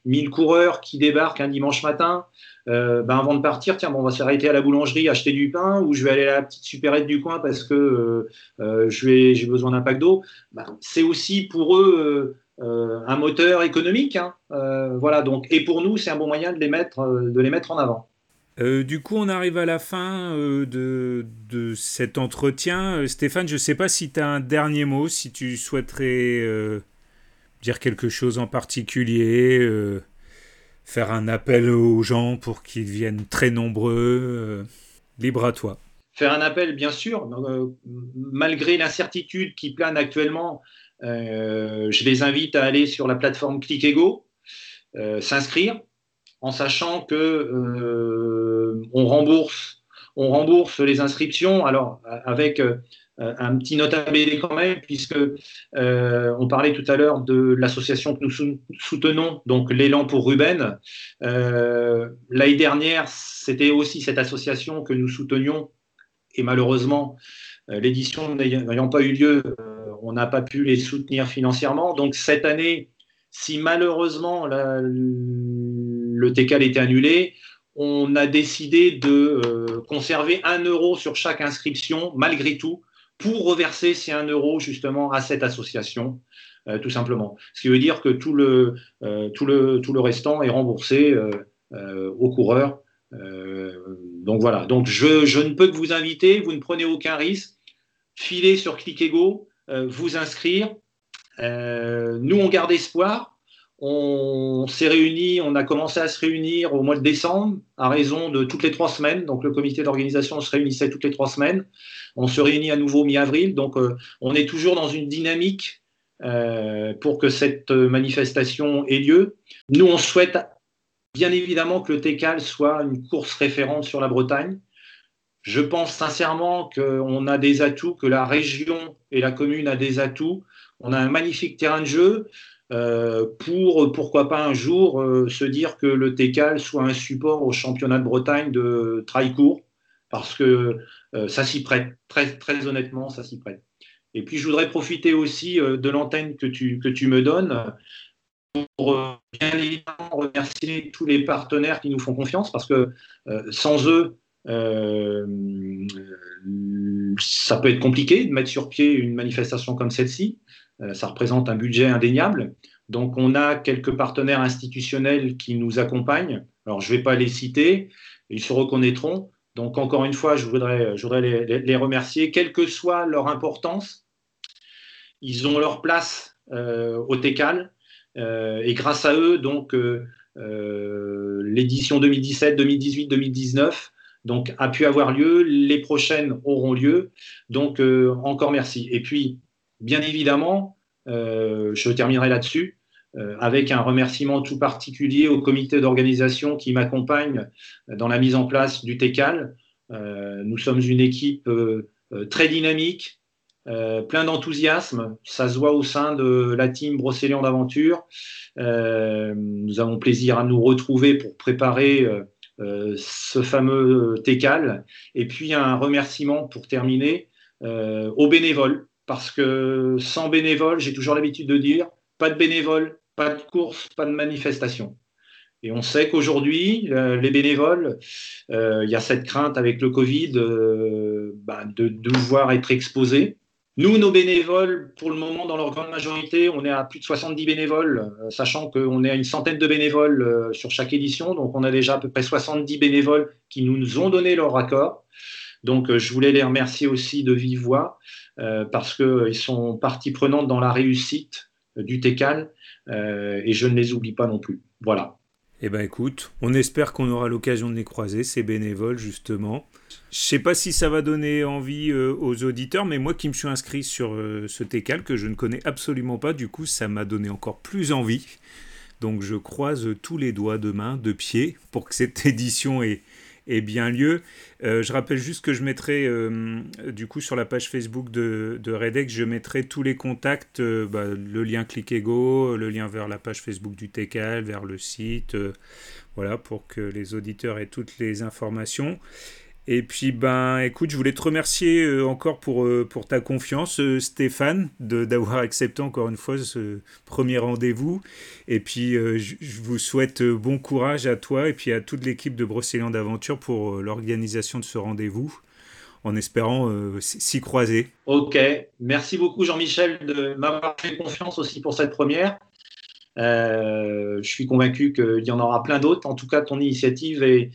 1000 coureurs qui débarquent un dimanche matin, euh, ben avant de partir, tiens, bon, on va s'arrêter à la boulangerie, acheter du pain, ou je vais aller à la petite supérette du coin parce que euh, euh, j'ai besoin d'un pack d'eau. Ben, c'est aussi pour eux un moteur économique. Hein. voilà, donc, et pour nous, c'est un bon moyen de les mettre, de les mettre en avant. du coup, on arrive à la fin de, de, cet entretien. Stéphane, je ne sais pas si tu as un dernier mot, si tu souhaiterais dire quelque chose en particulier, faire un appel aux gens pour qu'ils viennent très nombreux. libre à toi. Faire un appel, bien sûr, malgré l'incertitude qui plane actuellement, je les invite à aller sur la plateforme ClickEgo, s'inscrire, en sachant que on rembourse on rembourse les inscriptions, alors avec euh, un petit notable quand même, puisque euh, on parlait tout à l'heure de l'association que nous soutenons, donc l'élan pour Ruben. Euh, l'année dernière, c'était aussi cette association que nous soutenions, et malheureusement, l'édition n'ayant pas eu lieu, on n'a pas pu les soutenir financièrement. Donc cette année, si malheureusement le TECAL était annulé, on a décidé de euh, conserver un euro sur chaque inscription, malgré tout, pour reverser ces un euro justement à cette association, euh, tout simplement. Ce qui veut dire que tout le, euh, restant est remboursé aux coureurs. donc voilà, donc je, je, ne peux que vous inviter, vous ne prenez aucun risque, filez sur ClickEgo, vous inscrire. nous, on garde espoir on s'est réunis, on a commencé à se réunir au mois de décembre à raison de toutes les trois semaines. Donc le comité d'organisation se réunissait toutes les trois semaines. On se réunit à nouveau mi-avril. Donc euh, on est toujours dans une dynamique euh, pour que cette manifestation ait lieu. Nous, on souhaite bien évidemment que le TECAL soit une course référente sur la Bretagne. Je pense sincèrement qu'on a des atouts, que la région et la commune a des atouts. On a un magnifique terrain de jeu. Euh, pour, pourquoi pas un jour, euh, se dire que le TECAL soit un support au championnat de Bretagne de trail court, parce que euh, ça s'y prête, très, très honnêtement, ça s'y prête. Et puis, je voudrais profiter aussi de l'antenne que tu, que tu me donnes pour bien évidemment remercier tous les partenaires qui nous font confiance, parce que sans eux, ça peut être compliqué de mettre sur pied une manifestation comme celle-ci. Euh, ça représente un budget indéniable. Donc, on a quelques partenaires institutionnels qui nous accompagnent. Alors, je ne vais pas les citer, ils se reconnaîtront. Donc, encore une fois, je voudrais, les, remercier, quelle que soit leur importance. Ils ont leur place euh, au TECAL. Euh, et grâce à eux, donc, l'édition 2017, 2018, 2019 donc, a pu avoir lieu. Les prochaines auront lieu. Donc, encore merci. Et puis, bien évidemment, euh, je terminerai là-dessus, euh, avec un remerciement tout particulier au comité d'organisation qui m'accompagne dans la mise en place du TECAL. Euh, nous sommes une équipe très dynamique, plein d'enthousiasme. Ça se voit au sein de la team Brocéliande d'Aventure. nous avons plaisir à nous retrouver pour préparer ce fameux TECAL. Et puis un remerciement pour terminer aux bénévoles parce que sans bénévoles, j'ai toujours l'habitude de dire, pas de bénévoles, pas de course, pas de manifestation. Et on sait qu'aujourd'hui, euh, les bénévoles, euh, il y a cette crainte avec le Covid euh, bah, de devoir être exposés. Nous, nos bénévoles, pour le moment, dans leur grande majorité, on est à plus de 70 bénévoles, sachant qu'on est à une centaine de bénévoles sur chaque édition. Donc, on a déjà à peu près 70 bénévoles qui nous ont donné leur accord. Donc, je voulais les remercier aussi de vive voix. Euh, parce qu'ils sont partie prenante dans la réussite du TECAL euh, et je ne les oublie pas non plus. Voilà. Eh bien écoute, on espère qu'on aura l'occasion de les croiser, ces bénévoles justement. Je sais pas si ça va donner envie euh, aux auditeurs, mais moi qui me suis inscrit sur ce TECAL que je ne connais absolument pas, du coup ça m'a donné encore plus envie. Donc je croise tous les doigts de main, de pied, pour que cette édition ait, ait bien lieu. Euh, je rappelle juste que je mettrai, euh, du coup, sur la page Facebook de, de Redex, je mettrai tous les contacts, euh, bah, le lien ClickEgo, le lien vers la page Facebook du TECAL, vers le site, voilà, pour que les auditeurs aient toutes les informations. Et puis, ben, écoute, je voulais te remercier euh, encore pour, euh, pour ta confiance, euh, Stéphane, d'avoir accepté encore une fois ce premier rendez-vous. Et puis, je, vous souhaite bon courage à toi et puis à toute l'équipe de Brocéliande d'Aventure pour l'organisation de ce rendez-vous, en espérant s'y croiser. Ok, merci beaucoup Jean-Michel de m'avoir fait confiance aussi pour cette première. Euh, je suis convaincu qu'il y en aura plein d'autres. En tout cas, ton initiative est,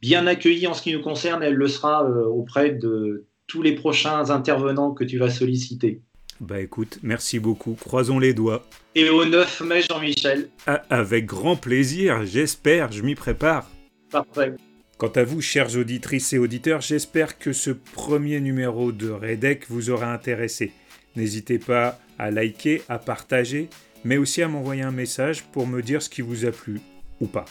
bien accueillie en ce qui nous concerne. Elle le sera euh, auprès de tous les prochains intervenants que tu vas solliciter. Bah écoute, merci beaucoup. Croisons les doigts. Et au 9 mai, Jean-Michel. Ah, avec grand plaisir, j'espère, je m'y prépare. Parfait. Quant à vous, chères auditrices et auditeurs, j'espère que ce premier numéro de Redec vous aura intéressé. N'hésitez pas à liker, à partager, mais aussi à m'envoyer un message pour me dire ce qui vous a plu ou pas.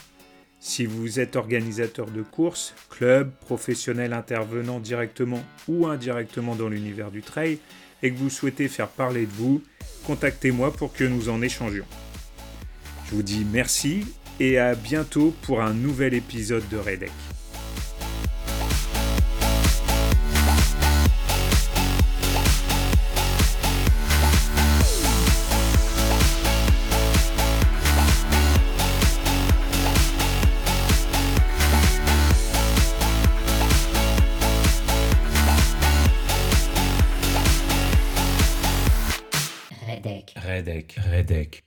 Si vous êtes organisateur de courses, club, professionnel intervenant directement ou indirectement dans l'univers du trail, et que vous souhaitez faire parler de vous, contactez-moi pour que nous en échangions. Je vous dis merci et à bientôt pour un nouvel épisode de Redec. Redec, Redec.